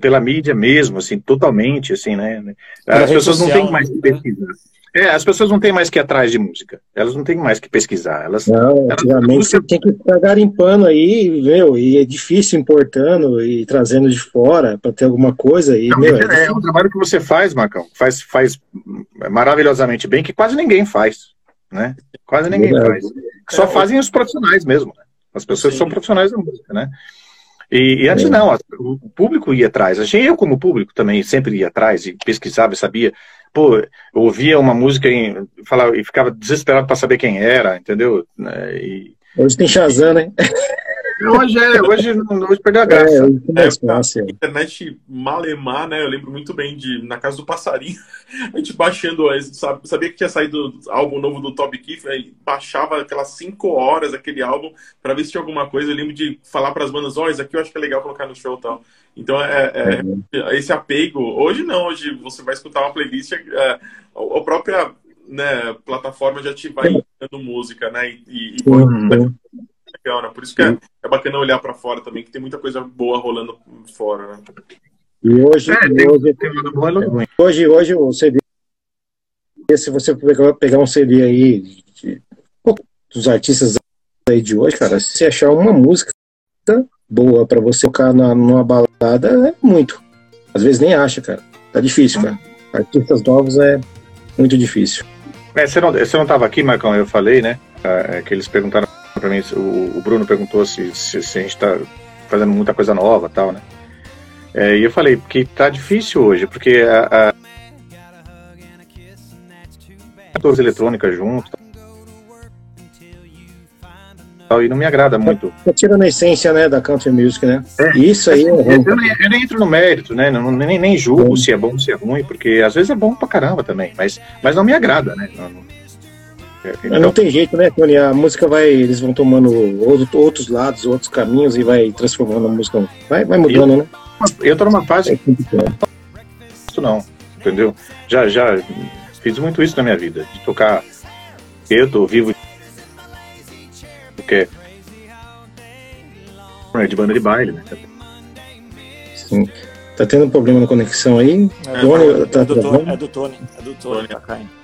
Speaker 3: pela mídia mesmo, assim, totalmente, assim, né? As pessoas social, não têm mais que né? pesquisar. É, as pessoas não têm mais que ir atrás de música. Elas não têm mais que pesquisar. Elas,
Speaker 5: não, antigamente você tinha que ficar garimpando aí, meu, e é difícil importando e trazendo de fora para ter alguma coisa. E, não, meu,
Speaker 3: é, é um trabalho que você faz, Marcão, faz, faz maravilhosamente bem, que quase ninguém faz, né? Quase ninguém Verdade. faz. Só fazem os profissionais mesmo. Né? As pessoas Sim. são profissionais da música, né? E, e antes é. não, o público ia atrás. Achei eu como público também sempre ia atrás e pesquisava e sabia. Pô, eu ouvia uma música e, falava, e ficava desesperado para saber quem era, entendeu? Né,
Speaker 5: e, Hoje tem Shazam, né? [LAUGHS]
Speaker 3: Hoje, é, hoje, hoje perdeu a graça. É,
Speaker 2: é, a internet malemar, né? Eu lembro muito bem de na casa do passarinho, [LAUGHS] a gente baixando, sabe, sabia que tinha saído álbum novo do Top Keith, aí baixava aquelas 5 horas aquele álbum para ver se tinha alguma coisa. Eu lembro de falar para as bandas, ó, oh, isso aqui eu acho que é legal colocar no show e tal. Então, é, é, é, esse apego. Hoje não, hoje você vai escutar uma playlist, é, a, própria né, plataforma já te vai dando música, né? E, e uhum legal, né? Por isso que é, é bacana olhar para fora também, que tem muita coisa boa rolando fora, né?
Speaker 5: E hoje, é, tem, hoje, tem hoje, hoje o CD, se você pegar um CD aí de, dos artistas aí de hoje, cara, se você achar uma música boa para você tocar na, numa balada, é muito. Às vezes nem acha, cara. Tá difícil, cara. Artistas novos é muito difícil.
Speaker 3: É, você não, você não tava aqui, Marcão, eu falei, né? É, que eles perguntaram para mim, o, o, Bruno perguntou se, se, se a gente está fazendo muita coisa nova tal, né? É, e eu falei, porque tá difícil hoje, porque a, a todas eletrônicas junto e não me agrada muito.
Speaker 5: Tá tirando a essência, né, da country music, né?
Speaker 3: É, Isso aí. É eu, eu, nem, eu, nem, entro no mérito, né? Não, nem, nem julgo se é bom ou se é ruim, porque às vezes é bom pra caramba também, mas, mas não me agrada, né? Não,
Speaker 5: mas não tem jeito, né, Tony? A música vai. Eles vão tomando outros lados, outros caminhos e vai transformando a música. Vai, vai mudando, eu, né?
Speaker 3: Eu tô numa fase. É isso não, entendeu? Já, já fiz muito isso na minha vida, de tocar. Eu tô vivo. Porque. É de banda de baile, né?
Speaker 5: Sim. Tá tendo um problema na conexão aí?
Speaker 1: É, Tony, é, tá do Tony, é do Tony, é do Tony, tá caindo.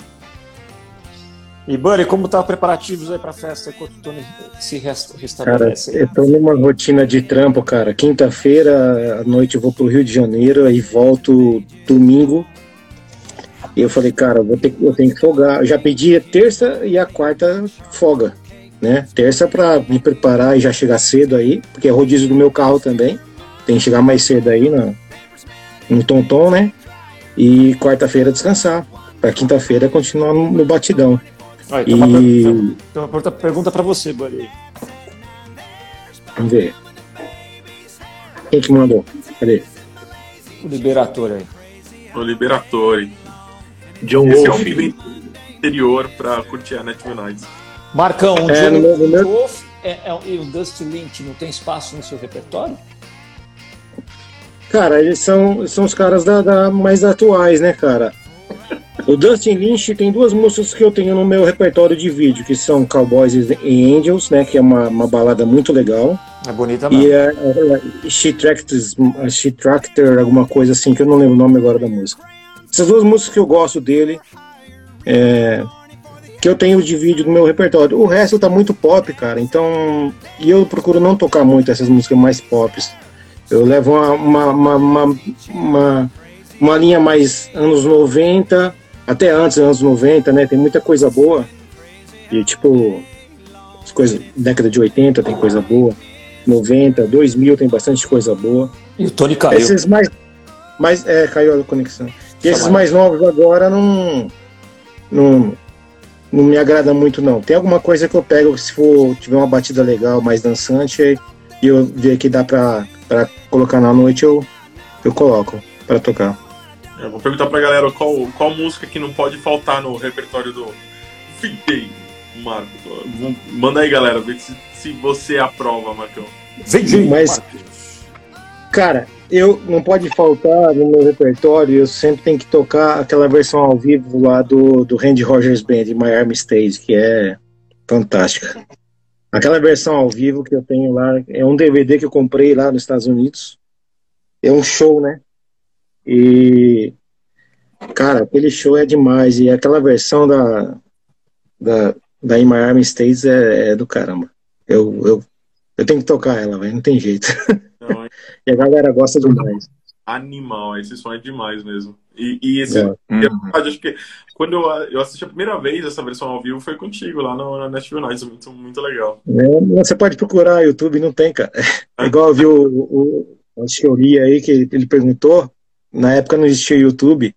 Speaker 1: E Buddy, como tá preparativos aí pra festa enquanto o Tony se restabelece?
Speaker 5: Cara, eu tô numa rotina de trampo, cara. Quinta-feira à noite eu vou pro Rio de Janeiro e volto domingo. E eu falei, cara, eu, vou ter, eu tenho que folgar. Eu já pedi a terça e a quarta folga, né? Terça pra me preparar e já chegar cedo aí, porque é rodízio do meu carro também. Tem que chegar mais cedo aí no, no Tonton, né? E quarta-feira descansar. Pra quinta-feira continuar no, no batidão.
Speaker 1: Olha, tem, e... uma, tem uma pergunta para você, Buddy.
Speaker 5: Vamos ver. Quem que mandou? Cadê?
Speaker 1: O Liberator aí.
Speaker 2: O Liberator.
Speaker 3: John Esse Wolf.
Speaker 2: é um interior para curtir a Net United.
Speaker 1: Marcão, o é, John, meu, meu... Wolf é, é, e o Dusty Lynch não tem espaço no seu repertório?
Speaker 5: Cara, eles são, são os caras da, da mais atuais, né, cara? O Dustin Lynch tem duas músicas que eu tenho no meu repertório de vídeo, que são Cowboys e Angels, né? Que é uma, uma balada muito legal.
Speaker 1: É bonita mesmo.
Speaker 5: E é, é She, Tractors, She Tractor, alguma coisa assim, que eu não lembro o nome agora da música. Essas duas músicas que eu gosto dele, é, que eu tenho de vídeo no meu repertório. O resto tá muito pop, cara. Então, e eu procuro não tocar muito essas músicas mais pop. Eu levo uma, uma, uma, uma, uma, linha mais anos 90, até antes dos anos 90, né? Tem muita coisa boa. E tipo, as coisas, década de 80 tem coisa boa. 90, 2000 tem bastante coisa boa.
Speaker 1: E o Tony caiu.
Speaker 5: Esses mais, mais é, caiu a conexão. E esses mais novos agora não, não, não me agrada muito não. Tem alguma coisa que eu pego se for tiver uma batida legal, mais dançante e eu ver que dá pra, pra colocar na noite, eu, eu coloco pra tocar.
Speaker 2: Eu vou perguntar pra galera qual, qual música que não pode faltar no repertório do Fidei, Marco. Manda aí, galera, ver se, se você aprova, Marcão.
Speaker 1: Vem,
Speaker 5: Mas, cara, eu não pode faltar no meu repertório, eu sempre tenho que tocar aquela versão ao vivo lá do, do Randy Rogers Band, Miami Stage, que é fantástica. Aquela versão ao vivo que eu tenho lá, é um DVD que eu comprei lá nos Estados Unidos. É um show, né? E, cara, aquele show é demais. E aquela versão da, da, da In Miami States é, é do caramba. Eu, eu, eu tenho que tocar ela, velho, não tem jeito. Não, [LAUGHS] e a galera gosta demais.
Speaker 2: Animal, esse som é demais mesmo. E, e esse, é. uhum. acho que quando eu, eu assisti a primeira vez essa versão ao vivo foi contigo lá no, na Nashville Nights, muito, muito legal.
Speaker 5: É, você pode procurar YouTube, não tem, cara. [LAUGHS] É igual eu vi o, o, o acho que eu li aí que ele perguntou, na época não existia YouTube.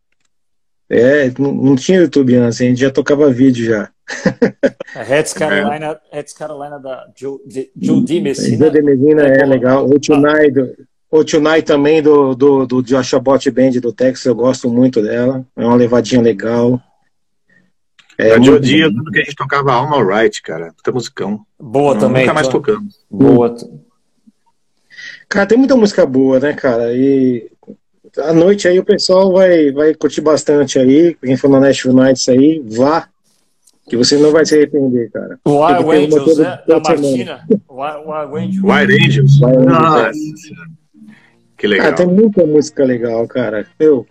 Speaker 5: É, não, não tinha YouTube antes, a gente já tocava vídeo já. [LAUGHS]
Speaker 1: A Reds Carolina, é. Carolina da Joe, Joe D. Messina.
Speaker 5: Joe D. Messina é, é legal. O Tonight, o Tonight também do, do, do Joshua Bot Band do Texas, eu gosto muito dela. É uma levadinha legal.
Speaker 3: É, a Joe D, tudo que a gente tocava Alma Right, cara. Puta musicão.
Speaker 1: Boa
Speaker 3: não,
Speaker 1: também.
Speaker 3: Nunca mais tocamos.
Speaker 1: Boa.
Speaker 5: Cara, tem muita música boa, né, cara? E à noite aí o pessoal vai, vai curtir bastante aí. Quem for na Nashville Nights aí, vá que você não vai se arrepender, cara.
Speaker 1: O Wild Angels, né? Da Martina. Wild Angels.
Speaker 3: Wild Angels. Que legal.
Speaker 5: Ah, tem muita música legal, cara. Eu.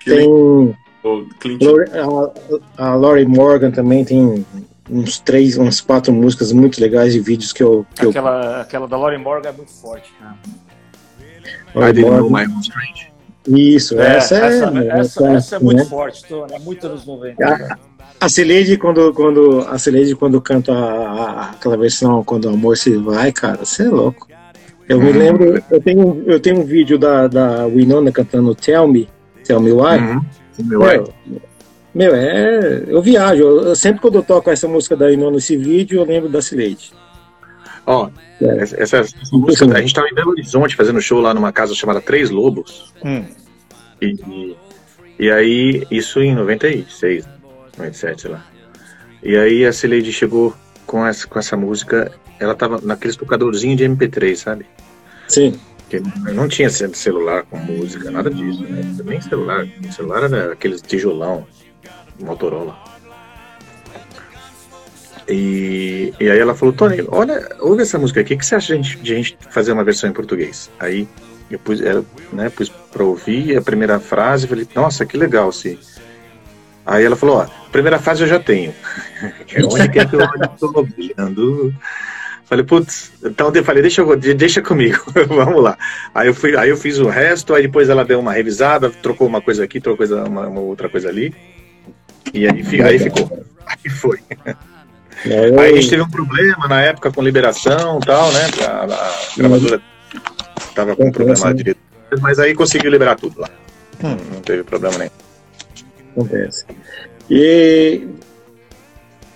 Speaker 5: Que tem. Lori, a, a Laurie Morgan também tem uns três, umas quatro músicas muito legais e vídeos que eu. Que
Speaker 1: aquela, eu... aquela da Laurie Morgan é muito forte, cara.
Speaker 3: I didn't know my own strange.
Speaker 5: Isso,
Speaker 1: é,
Speaker 5: essa,
Speaker 1: essa, é, essa, essa, é muito né? forte, tô, é muito anos 90.
Speaker 5: A, a Celede, quando, quando, a quando canta a, a, aquela versão Quando o Amor Se Vai, cara, você é louco. Eu me uhum. lembro, eu tenho, eu tenho um vídeo da, da Winona cantando Tell Me, Tell Me Why. Uhum. Meu, meu, é. Eu viajo. Eu, sempre quando eu toco essa música da Winona nesse vídeo, eu lembro da Celede.
Speaker 3: Ó, oh, é. a gente estava em Belo Horizonte fazendo show lá numa casa chamada Três Lobos.
Speaker 1: Hum.
Speaker 3: E, e aí, isso em 96, 97, sei lá. E aí a Celede chegou com essa, com essa música, ela tava naqueles tocadorzinhos de MP3, sabe?
Speaker 5: Sim.
Speaker 3: Que não tinha celular com música, nada disso, né? Nem celular. O celular era aqueles tijolão, Motorola. E, e aí ela falou, Tony, olha, ouve essa música aqui, o que você acha de a gente, de a gente fazer uma versão em português? Aí eu pus, ela, né, pus pra ouvir a primeira frase, falei, nossa, que legal, sim. Aí ela falou, ó, primeira fase eu já tenho. [LAUGHS] É onde que eu [LAUGHS] estou olhando? Falei, putz, então eu falei, deixa, deixa comigo, [LAUGHS] vamos lá. Aí eu, fui, aí eu fiz o resto, aí depois ela deu uma revisada, trocou uma coisa aqui, trocou uma, uma outra coisa ali. E aí, aí ficou. Aí foi. Aí a gente teve um problema na época com liberação e tal, né? A, a gravadora tava com um problema de mas aí conseguiu liberar tudo lá. Hum. Não teve problema nenhum.
Speaker 5: Acontece. E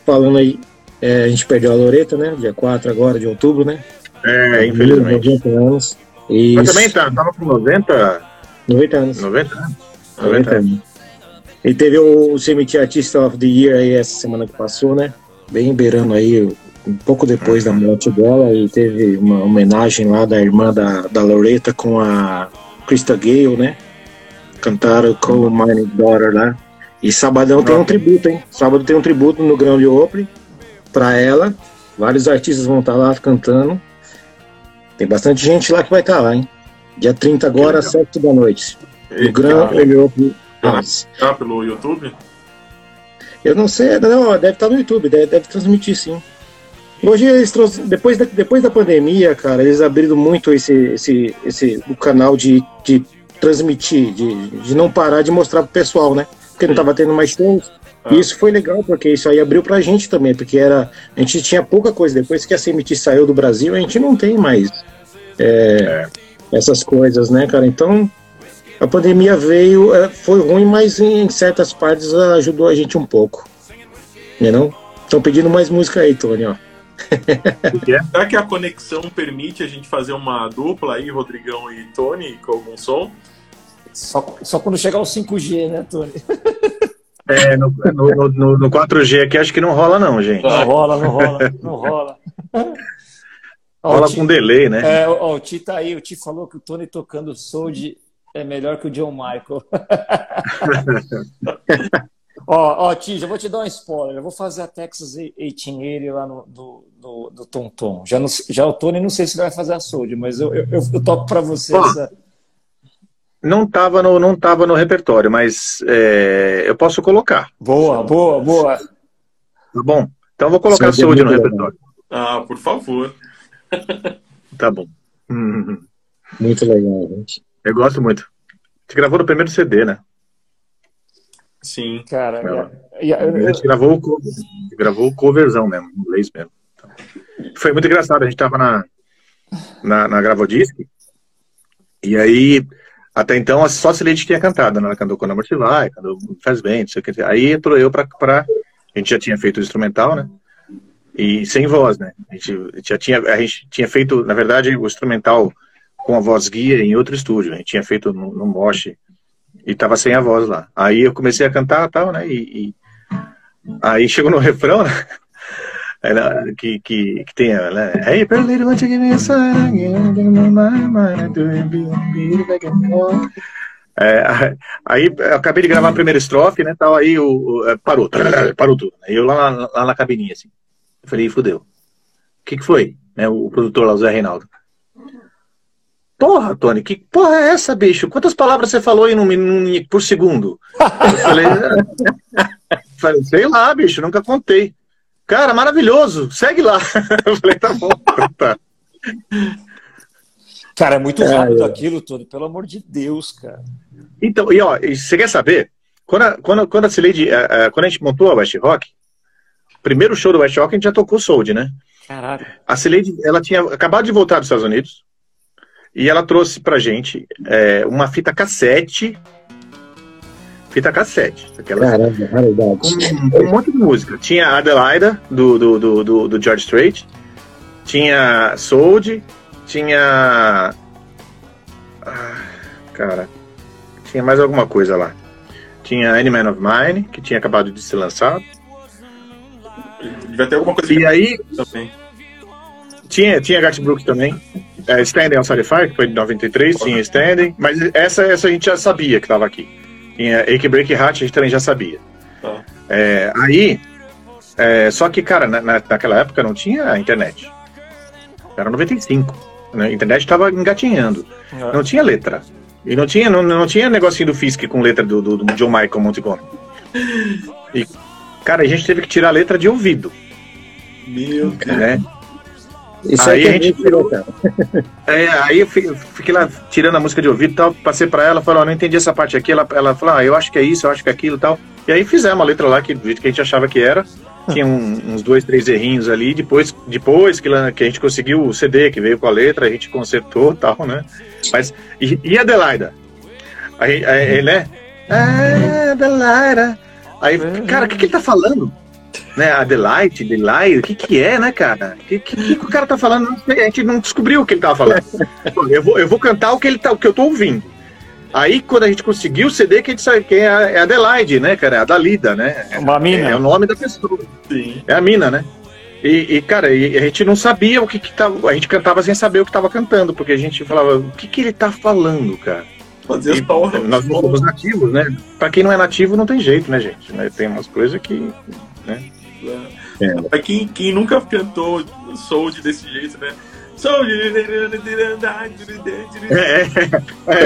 Speaker 5: falando aí, é, a gente perdeu a Loreta, né? Dia 4 agora de outubro, né?
Speaker 3: É, infelizmente. 90
Speaker 5: anos.
Speaker 3: E... Mas também tá, tava com 90...
Speaker 5: 90 anos.
Speaker 3: 90 anos.
Speaker 5: 90 anos. E teve o Cemitério Artist of the Year aí essa semana que passou, né? Bem beirando aí, um pouco depois da morte dela, e teve uma homenagem lá da irmã da, da Loreta com a Krista Gale, né? Cantaram Coal Mining Daughter lá. E sabadão tem um tributo, hein? Sábado tem um tributo no Grão de Opry pra ela. Vários artistas vão estar lá cantando. Tem bastante gente lá que vai estar lá, hein? Dia 30 agora, às 7 da noite. No Grão de Opry.
Speaker 2: Tá pelo YouTube?
Speaker 5: Eu não sei, não, deve estar no YouTube, deve, deve transmitir sim. Hoje eles trouxe- depois da, depois da pandemia, cara, eles abriram muito esse, esse, esse o canal de, de transmitir, de, de não parar de mostrar pro pessoal, né? Porque não tava tendo mais shows.
Speaker 2: Ah.
Speaker 5: E isso foi legal, porque isso aí abriu pra gente também, porque era. A gente tinha pouca coisa. Depois que a CMT saiu do Brasil, a gente não tem mais é, essas coisas, né, cara? Então, a pandemia veio, é, foi ruim, mas em certas partes ajudou a gente um pouco. Né não? Estão pedindo mais música aí, Tony, ó. [LAUGHS]
Speaker 2: Será que a conexão permite a gente fazer uma dupla aí, Rodrigão e Tony, com algum som?
Speaker 1: Só, só quando chegar o 5G, né, Tony? [LAUGHS]
Speaker 3: É, no, no, no- no- no 4G aqui acho que não rola não, gente.
Speaker 1: Não rola, não rola, não rola.
Speaker 3: Rola com delay, né?
Speaker 1: É, ó, o Ti tá aí, o Ti falou que o Tony tocando Soul é melhor que o John Michael. [LAUGHS] ó, ó, Ti, já vou te dar um spoiler. Eu vou fazer a Texas 1880 lá no, do, do, do Tom Tom. Já, não- já o Tony não sei se ele vai fazer a Soul, mas eu, eu, eu, toco pra você essa.
Speaker 3: Não tava no, não tava no repertório, mas é, eu posso colocar,
Speaker 1: Boa, boa, boa.
Speaker 3: tá bom? Então eu vou colocar
Speaker 5: é
Speaker 3: Sold no repertório.
Speaker 2: Ah, por favor.
Speaker 3: Tá bom. Hum,
Speaker 5: Muito legal, gente.
Speaker 3: Eu gosto muito. A gente gravou no primeiro CD, né?
Speaker 2: Sim.
Speaker 1: Cara, e a- a-
Speaker 3: gente gravou o cover, gravou o coverzão mesmo, em inglês mesmo. Então, foi muito engraçado, a gente tava na, na, na Gravodisc, e aí, até então, só a Celeste tinha cantado, né? Ela cantou Quando a Morte Vai, cantou Faz Bem, não sei o que. Aí entrou eu pra, pra... A gente já tinha feito o instrumental, né? E sem voz, né? A gente já tinha, a gente tinha feito, na verdade, o instrumental com a voz guia em outro estúdio. A gente tinha feito no, no e tava sem a voz lá. Aí eu comecei a cantar tal, né? E, e aí chegou no [LAUGHS] refrão, né? Ela, que, que, que tem, né? Hey, give me. É, aí eu acabei de gravar a primeira estrofe, né? Tal, aí o, é, parou, parou tudo. Aí eu lá, na- lá na cabininha, assim. Eu falei, fudeu. O que, que foi? Né, o produtor lá, o Zé Reinaldo. Porra, Tony, que porra é essa, bicho? Quantas palavras você falou aí num, num- por segundo? Eu falei, falei, sei lá, bicho, nunca contei. Cara, maravilhoso, segue lá. [LAUGHS] Eu falei, tá bom, tá.
Speaker 1: cara, é muito
Speaker 5: É,
Speaker 1: rápido
Speaker 5: é.
Speaker 1: aquilo, Tony, pelo amor de Deus, cara.
Speaker 3: Então, e ó, você quer saber? Quando a, quando, quando a Cileide, eh, eh, quando a gente montou a West Rock, primeiro show do West Rock a gente já tocou Sold, né?
Speaker 1: Caralho.
Speaker 3: A Cileide, ela tinha acabado de voltar dos Estados Unidos e ela trouxe pra gente eh, uma fita cassete. Fita cassete. Aquela,
Speaker 5: Caramba, raridade.
Speaker 3: com, com um monte de música. Tinha Adelaida, do, do, do, do, do George Strait, tinha Sold, tinha. Ah, cara, tinha mais alguma coisa lá. Tinha Any Man of Mine, que tinha acabado de ser lançado.
Speaker 2: Devia ter alguma coisa
Speaker 3: E aí
Speaker 2: também.
Speaker 3: Tinha, tinha Garth Brooks também. É, Standing the Fire, que foi de 93, tinha Standing, mas essa, essa a gente já sabia que estava aqui. Tinha Ake Break Hat, a gente também já sabia.
Speaker 2: Tá.
Speaker 3: É, aí, é, só que, cara, na, na- naquela época não tinha internet. Era 95. Né? A internet estava engatinhando. Não tinha letra. E não tinha, não, não tinha negocinho do Fisk com letra do, do, do John Michael Montgomery. [LAUGHS] E, cara, a gente teve que tirar a letra de ouvido.
Speaker 2: Meu Deus.
Speaker 3: Né?
Speaker 5: Isso
Speaker 3: Aí
Speaker 5: aí
Speaker 3: a gente
Speaker 5: tirou, cara. [LAUGHS]
Speaker 3: É, aí eu fi- fiquei lá tirando a música de ouvido e tal, passei pra ela, falou, ó, não entendi essa parte aqui, ela, ela falou, ah, eu acho que é isso, eu acho que é aquilo e tal. E aí fizemos a letra lá, que, do jeito que a gente achava que era, tinha um- uns dois, três errinhos ali, depois, depois que, que a gente conseguiu o CD, que veio com a letra, a gente consertou e tal, né? Mas, e, e a Adelaida? Aí, aí, né? Ah, Adelaida. Aí, cara, o que, que ele tá falando? Né, Adelaide, Adelaide, o que que é, né, cara? O que, que, que o cara tá falando? Não sei, A gente não descobriu o que ele tava falando. [LAUGHS] Eu, vou, eu vou cantar o que, ele tá, o que eu tô ouvindo. Aí, quando a gente conseguiu o CD, que a gente sabe que é a- é Adelaide, né, cara? É a Dalida, né?
Speaker 1: Uma mina.
Speaker 3: É o nome da pessoa.
Speaker 2: Sim.
Speaker 3: É a mina, né? E, e, cara, e a gente não sabia o que que tava. A gente cantava sem saber o que tava cantando, porque a gente falava, o que que ele tá falando, cara?
Speaker 2: Fazia
Speaker 3: E
Speaker 2: só
Speaker 3: nós não somos nativos, né? Pra quem não é nativo, não tem jeito, né, gente? Né? Tem umas coisas que.
Speaker 5: É.
Speaker 2: Pra quem, quem nunca cantou soul desse jeito, né? Soul.
Speaker 3: É,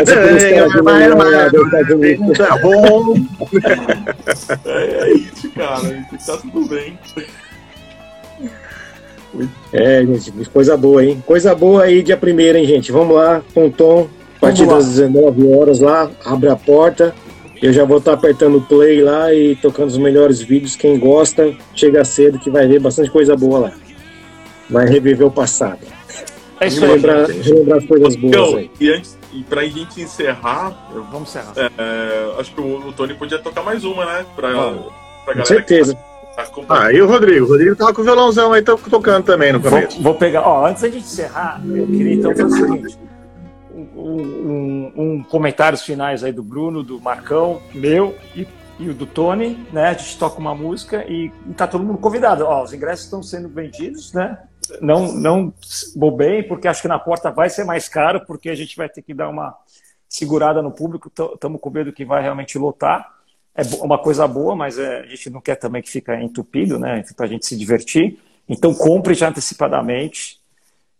Speaker 5: Essa né, Unidos.
Speaker 3: Tá bom.
Speaker 2: É, é isso, cara. Tá tudo bem.
Speaker 5: É, gente, coisa boa, hein? Coisa boa aí, dia primeiro, hein, gente? Vamos lá, Ponton, a partir das 19 horas lá, abre a porta. Eu já vou estar apertando o play lá e tocando os melhores vídeos. Quem gosta, chega cedo que vai ver bastante coisa boa lá. Vai reviver o passado.
Speaker 1: É isso aí.
Speaker 5: Relembrar, relembrar as coisas boas
Speaker 2: Então,
Speaker 5: aí.
Speaker 2: e antes, e pra gente encerrar, eu-
Speaker 1: Vamos encerrar.
Speaker 2: é, acho que o, o Tony podia tocar mais uma, né? Pra,
Speaker 1: Vamos.
Speaker 2: pra
Speaker 5: Com certeza.
Speaker 2: tá.
Speaker 3: Ah, e o Rodrigo? O Rodrigo tava com o violãozão aí, tocando também no
Speaker 1: Vou,
Speaker 3: começo.
Speaker 1: vou pegar. Ó, antes da gente encerrar, eu queria então fazer o seguinte: um, um, comentários finais aí do Bruno, do Marcão, meu e, e o do Tony, né? A gente toca uma música e, e tá todo mundo convidado. Ó, os ingressos estão sendo vendidos, né? Não, não bobeiem, porque acho que na porta vai ser mais caro, porque a gente vai ter que dar uma segurada no público. Estamos com medo que vai realmente lotar. É uma coisa boa, mas é, a gente não quer também que fique entupido, né? Para a gente se divertir. Então compre já antecipadamente.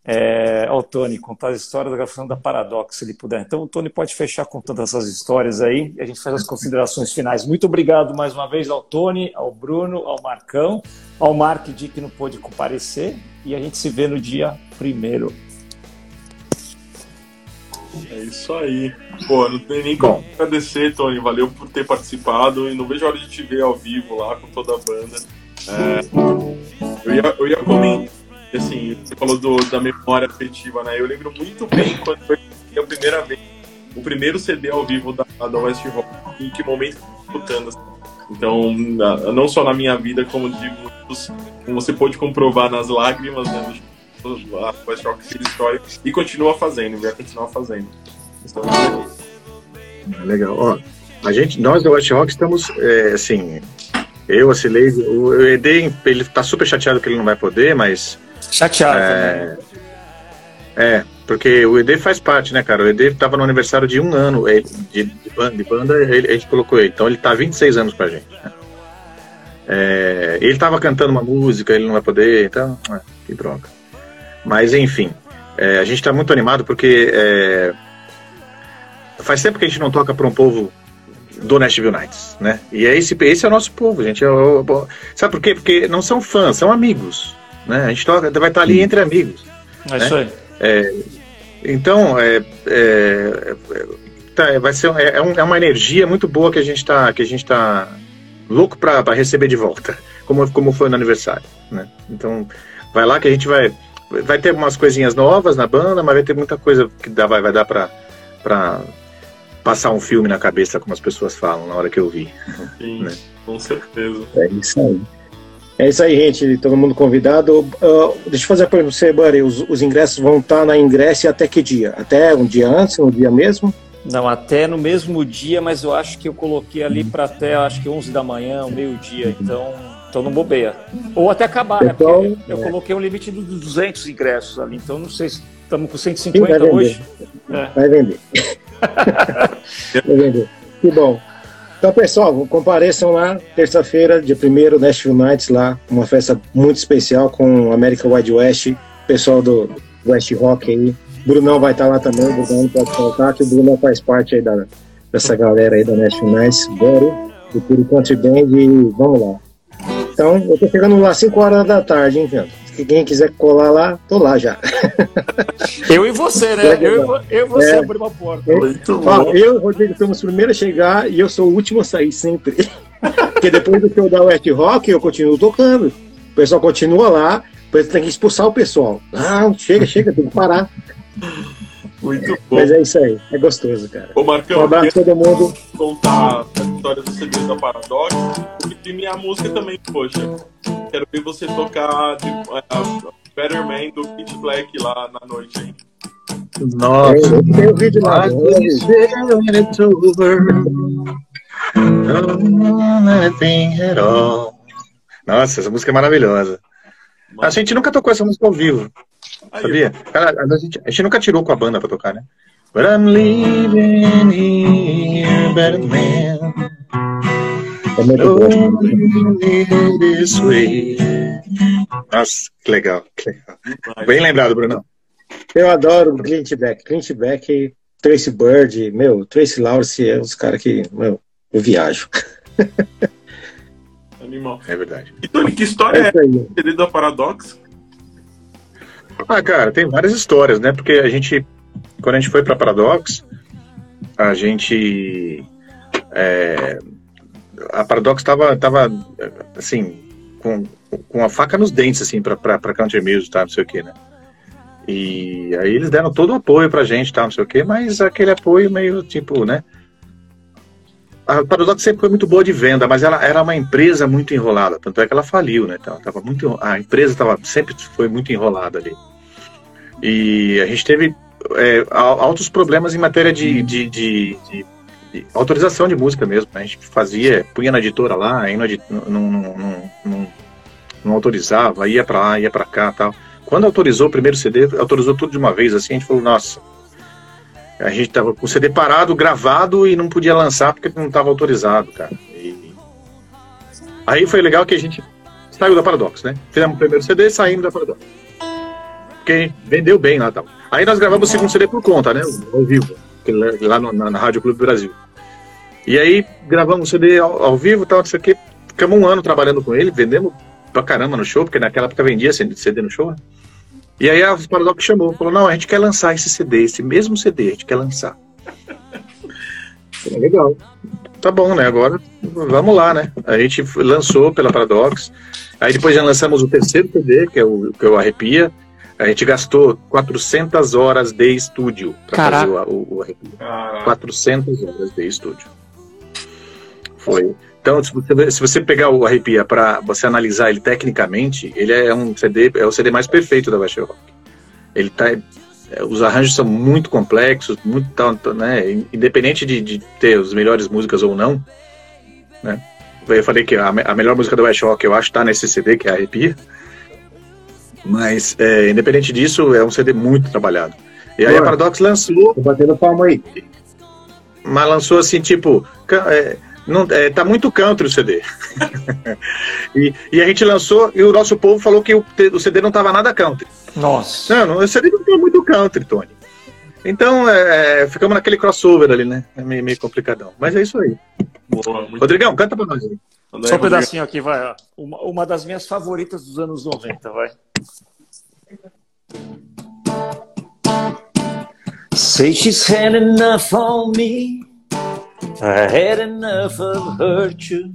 Speaker 1: É, ó, o Tony, contar as histórias da gravação da Paradox, se ele puder. Então o Tony pode fechar contando essas histórias aí e a gente faz as considerações finais. Muito obrigado mais uma vez ao Tony, ao Bruno, ao Marcão, ao Mark D que não pôde comparecer e a gente se vê no dia primeiro.
Speaker 2: É isso aí. Pô, não tem nem
Speaker 3: Bom.
Speaker 2: como agradecer, Tony. Valeu por ter participado e não vejo a hora de te ver ao vivo lá com toda a banda. É, eu, ia, eu ia comentar, assim, você falou do, da memória afetiva, né? Eu lembro muito bem quando foi a primeira vez, o primeiro CD ao vivo da, da West Rock, em que momento escutando. assim. Então, não só na minha vida, como de muitos, como você pôde comprovar nas lágrimas, né? A West Rock fez história e continua fazendo, vai continuar fazendo. Então,
Speaker 3: Legal. Ó, a gente, nós do West Rock estamos, é, assim, eu, a o ED, ele tá super chateado que ele não vai poder, mas
Speaker 1: Chateado.
Speaker 3: É.
Speaker 1: né?
Speaker 3: é, porque o ED faz parte, né, cara? O ED tava no aniversário de um ano ele- de, de banda, de banda, ele- a gente colocou ele, então ele tá há 26 anos com a gente. né? É, ele tava cantando uma música, ele não vai poder, então, ah, que droga. Mas, enfim, é, a gente tá muito animado porque é, faz tempo que a gente não toca para um povo do Nashville Nights, né? E é esse, esse é o nosso povo, gente. É o- sabe por quê? Porque não são fãs, são amigos, né? A gente toca, vai estar ali entre amigos.
Speaker 1: É isso aí.
Speaker 3: Então, é, é, é, tá, vai ser, é, é um- é uma energia muito boa que a gente está que a gente tá louco para receber de volta, [LAUGHS] como, como foi no aniversário, né? Então, vai lá que a gente vai vai ter umas coisinhas novas na banda, mas vai ter muita coisa que dá, vai, vai dar para para passar um filme na cabeça, como as pessoas falam na hora que eu vi.
Speaker 2: sim,
Speaker 3: Né?
Speaker 2: com certeza.
Speaker 5: É isso aí. É isso aí, gente. Todo mundo convidado. Ah, deixa eu fazer uma pergunta pra você, Buddy. Os, os ingressos vão estar na Ingresse até que dia? Até um dia antes, um dia mesmo?
Speaker 1: Não, até no mesmo dia, mas eu acho que eu coloquei ali para até acho que 11 da manhã, meio-dia, então, então não bobeia. Ou até acabar, né?
Speaker 5: Então,
Speaker 1: Porque eu coloquei um limite dos 200 ingressos ali, então não sei se estamos com
Speaker 5: Sim,
Speaker 1: 150
Speaker 5: vai vender.
Speaker 1: hoje. É.
Speaker 5: Vai vender. [LAUGHS] vai vender. Que bom. Então, pessoal, compareçam lá, terça-feira, dia 1 Nashville Nights, lá, uma festa muito especial com o American Wide West, pessoal do West Rock aí. Brunão vai estar lá também, o Brunão não pode faltar, que o Brunão faz parte aí da, dessa galera aí da Nashville Nights, Boro, do Puro Country Band, e vamos lá. Então, eu tô chegando lá 5 horas da tarde, hein, Fernando? Se quem quiser colar lá, tô lá já. [LAUGHS]
Speaker 1: Eu e você, né? Eu, e eu e você
Speaker 5: É.
Speaker 1: abrimos a porta.
Speaker 2: Muito
Speaker 5: Ó,
Speaker 2: bom.
Speaker 5: eu e o Rodrigo somos os primeiros a chegar e eu sou o último a sair sempre. [LAUGHS] Porque depois do show da West Rock, eu continuo tocando. O pessoal continua lá, depois tem que expulsar o pessoal. Não, chega, chega, tem que parar.
Speaker 2: Muito bom.
Speaker 5: Mas é isso aí, é gostoso, cara.
Speaker 2: Ô,
Speaker 5: Um
Speaker 2: Marcão,
Speaker 5: abraço a todo mundo.
Speaker 2: contar a história do CD da Paradox e de minha música também, poxa. Quero ver você tocar de, uh, Better Man do Pitch Black lá na noite, hein?
Speaker 3: Nossa.
Speaker 5: O vídeo lá. o vídeo.
Speaker 3: Nossa, essa música é maravilhosa. A gente nunca tocou essa música ao vivo, sabia? Cara, a gente, a gente nunca tirou com a banda pra tocar, né? But I'm leaving here, better man.
Speaker 5: É muito bom.
Speaker 3: Lonely this way. Nossa, que legal, que legal. Bem lembrado, Bruno.
Speaker 5: Eu adoro o Clint Beck. Clint Beck, Tracy Bird, meu, Tracy Lawrence é os caras que, meu, eu viajo. [LAUGHS]
Speaker 2: Animal.
Speaker 3: É verdade.
Speaker 2: E Tony, que história
Speaker 5: É
Speaker 2: é da Paradox?
Speaker 3: Ah, cara, tem várias histórias, né? Porque a gente, quando a gente foi pra Paradox, a gente. é, a Paradox tava, tava assim, com, com a faca nos dentes, assim, pra Country Music, tá? Não sei o quê, né? E aí eles deram todo o apoio pra gente, tá? Não sei o quê, mas aquele apoio meio tipo, né? A Paradox sempre foi muito boa de venda, mas ela era uma empresa muito enrolada, tanto é que ela faliu, né? Então, tava muito, a empresa tava, sempre foi muito enrolada ali. E a gente teve é, al- altos problemas em matéria de, de, de- de- autorização de música mesmo. né? A gente fazia, punha na editora lá, aí não, não, não, não- autorizava, ia pra lá, ia pra cá tal. Quando autorizou o primeiro CD, autorizou tudo de uma vez, assim, a gente falou, nossa, a gente tava com o CD parado, gravado e não podia lançar porque não estava autorizado, cara. E... Aí foi legal que a gente saiu da Paradox, né? Fizemos o primeiro CD e saímos da Paradox. Porque vendeu bem lá tal. Aí nós gravamos o segundo CD por conta, né? Ao vivo, lá- no- na, na Rádio Clube Brasil. E aí gravamos o CD ao, ao vivo tal, não sei o quê. Ficamos um ano trabalhando com ele, vendemos pra caramba no show, porque naquela época vendia CD no show, né? E aí a Paradox chamou, falou, não, a gente quer lançar esse CD, esse mesmo CD, a gente quer lançar. É legal. Tá bom, né? Agora vamos lá, né? A gente lançou pela Paradox. Aí depois já lançamos o terceiro CD, que é o, que é o Arrepia. A gente gastou 400 horas de estúdio para fazer o, o, o Arrepia.
Speaker 2: Caraca.
Speaker 3: 400 horas de estúdio. Foi. Então, se você, se você pegar o Arrepia para você analisar ele tecnicamente, ele é um CD, é o CD mais perfeito da Baixa Rock. Ele tá, é, os arranjos são muito complexos, muito, tanto, né, independente de, de ter as melhores músicas ou não, né. Eu falei que a, a melhor música da West Rock eu acho que tá nesse CD, que é Arrepia. Mas, é, independente disso, é um CD muito trabalhado. E aí a. Paradox lançou
Speaker 5: Tô batendo palma aí.
Speaker 3: mas lançou assim, tipo, é, não, é, tá muito country o CD. [LAUGHS] e, e a gente lançou e o nosso povo falou que o, o CD não tava nada country.
Speaker 1: Nossa.
Speaker 3: Não, não, o CD não tem muito country, Tony. Então, é, ficamos naquele crossover ali, né? É meio, meio complicadão. Mas é isso aí.
Speaker 2: Boa, muito
Speaker 3: Rodrigão, canta pra nós aí.
Speaker 1: Só um
Speaker 2: Rodrigo.
Speaker 1: pedacinho aqui, vai. Uma, uma das minhas favoritas dos anos 90, vai. Say she's had enough on me. I had enough of her too.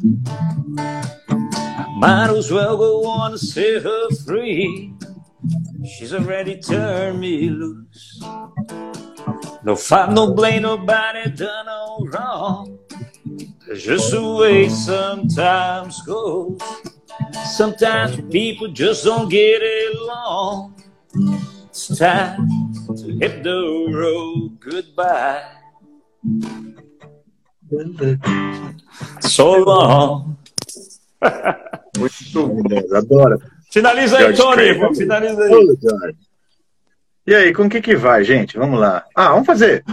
Speaker 1: I might as well go on and set her free. She's already turned me loose. No fight, no blame, nobody done no wrong. Just the way sometimes goes. Sometimes people just don't get along. It's time to hit the road goodbye. So long.
Speaker 3: Muito bom, adoro.
Speaker 1: Finaliza aí,
Speaker 3: George
Speaker 1: Tony.
Speaker 3: Strait.
Speaker 1: Finaliza aí.
Speaker 3: E aí, com o que que vai, gente? Vamos lá. Ah, vamos fazer.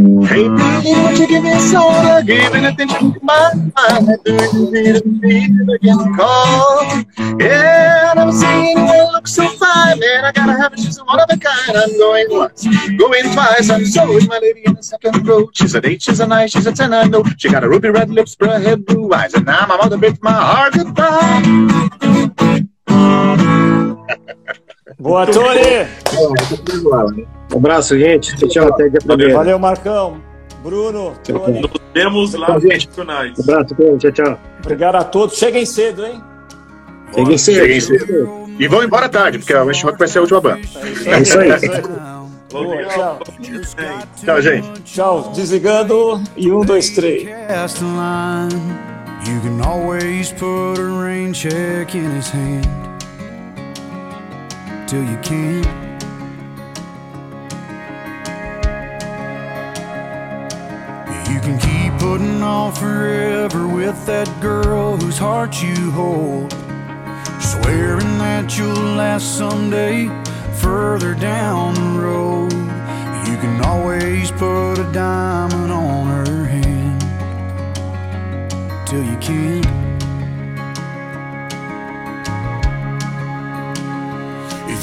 Speaker 3: Hey, baby, won't you give me a soda? Giving attention to my mind. Doing the feel against the call. Yeah, and I'm saying you look so fine, man. I gotta have it. She's one of a kind. I'm going once, going twice. I'm so with my lady in the second row. She's an eight, she's a nine, she's a ten. I know she got a ruby red lips, brown hair, blue eyes, and now my mother bids my heart goodbye. [LAUGHS]
Speaker 1: Boa, Tony.
Speaker 5: Um abraço, gente. Tchau, tchau. Até dia primeiro.
Speaker 1: Valeu, Marcão. Bruno, Tony.
Speaker 2: Nos vemos lá no.
Speaker 5: Um abraço, tchau, tchau.
Speaker 1: Obrigado a todos. Cheguem cedo, hein?
Speaker 5: Cheguem cedo.
Speaker 3: Cheguem cedo. E vão embora tarde, porque a West Rock vai ser a última banda.
Speaker 5: É isso aí.
Speaker 1: Boa,
Speaker 2: Rodrigão,
Speaker 1: tchau.
Speaker 3: Tchau, gente.
Speaker 1: Tchau. Desligando. E um, dois, três.
Speaker 6: cast a line. You can always put a rain check in his hand till you can't. You can keep putting on forever with that girl whose heart you hold, swearing that you'll last someday. further down the road. You can always put a diamond on her hand till you can't.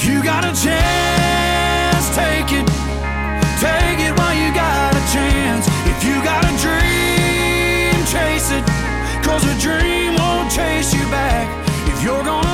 Speaker 6: You got a chance, take it. Take it while you got a chance. If you got a dream, chase it. Cause a dream won't chase you back. If you're gonna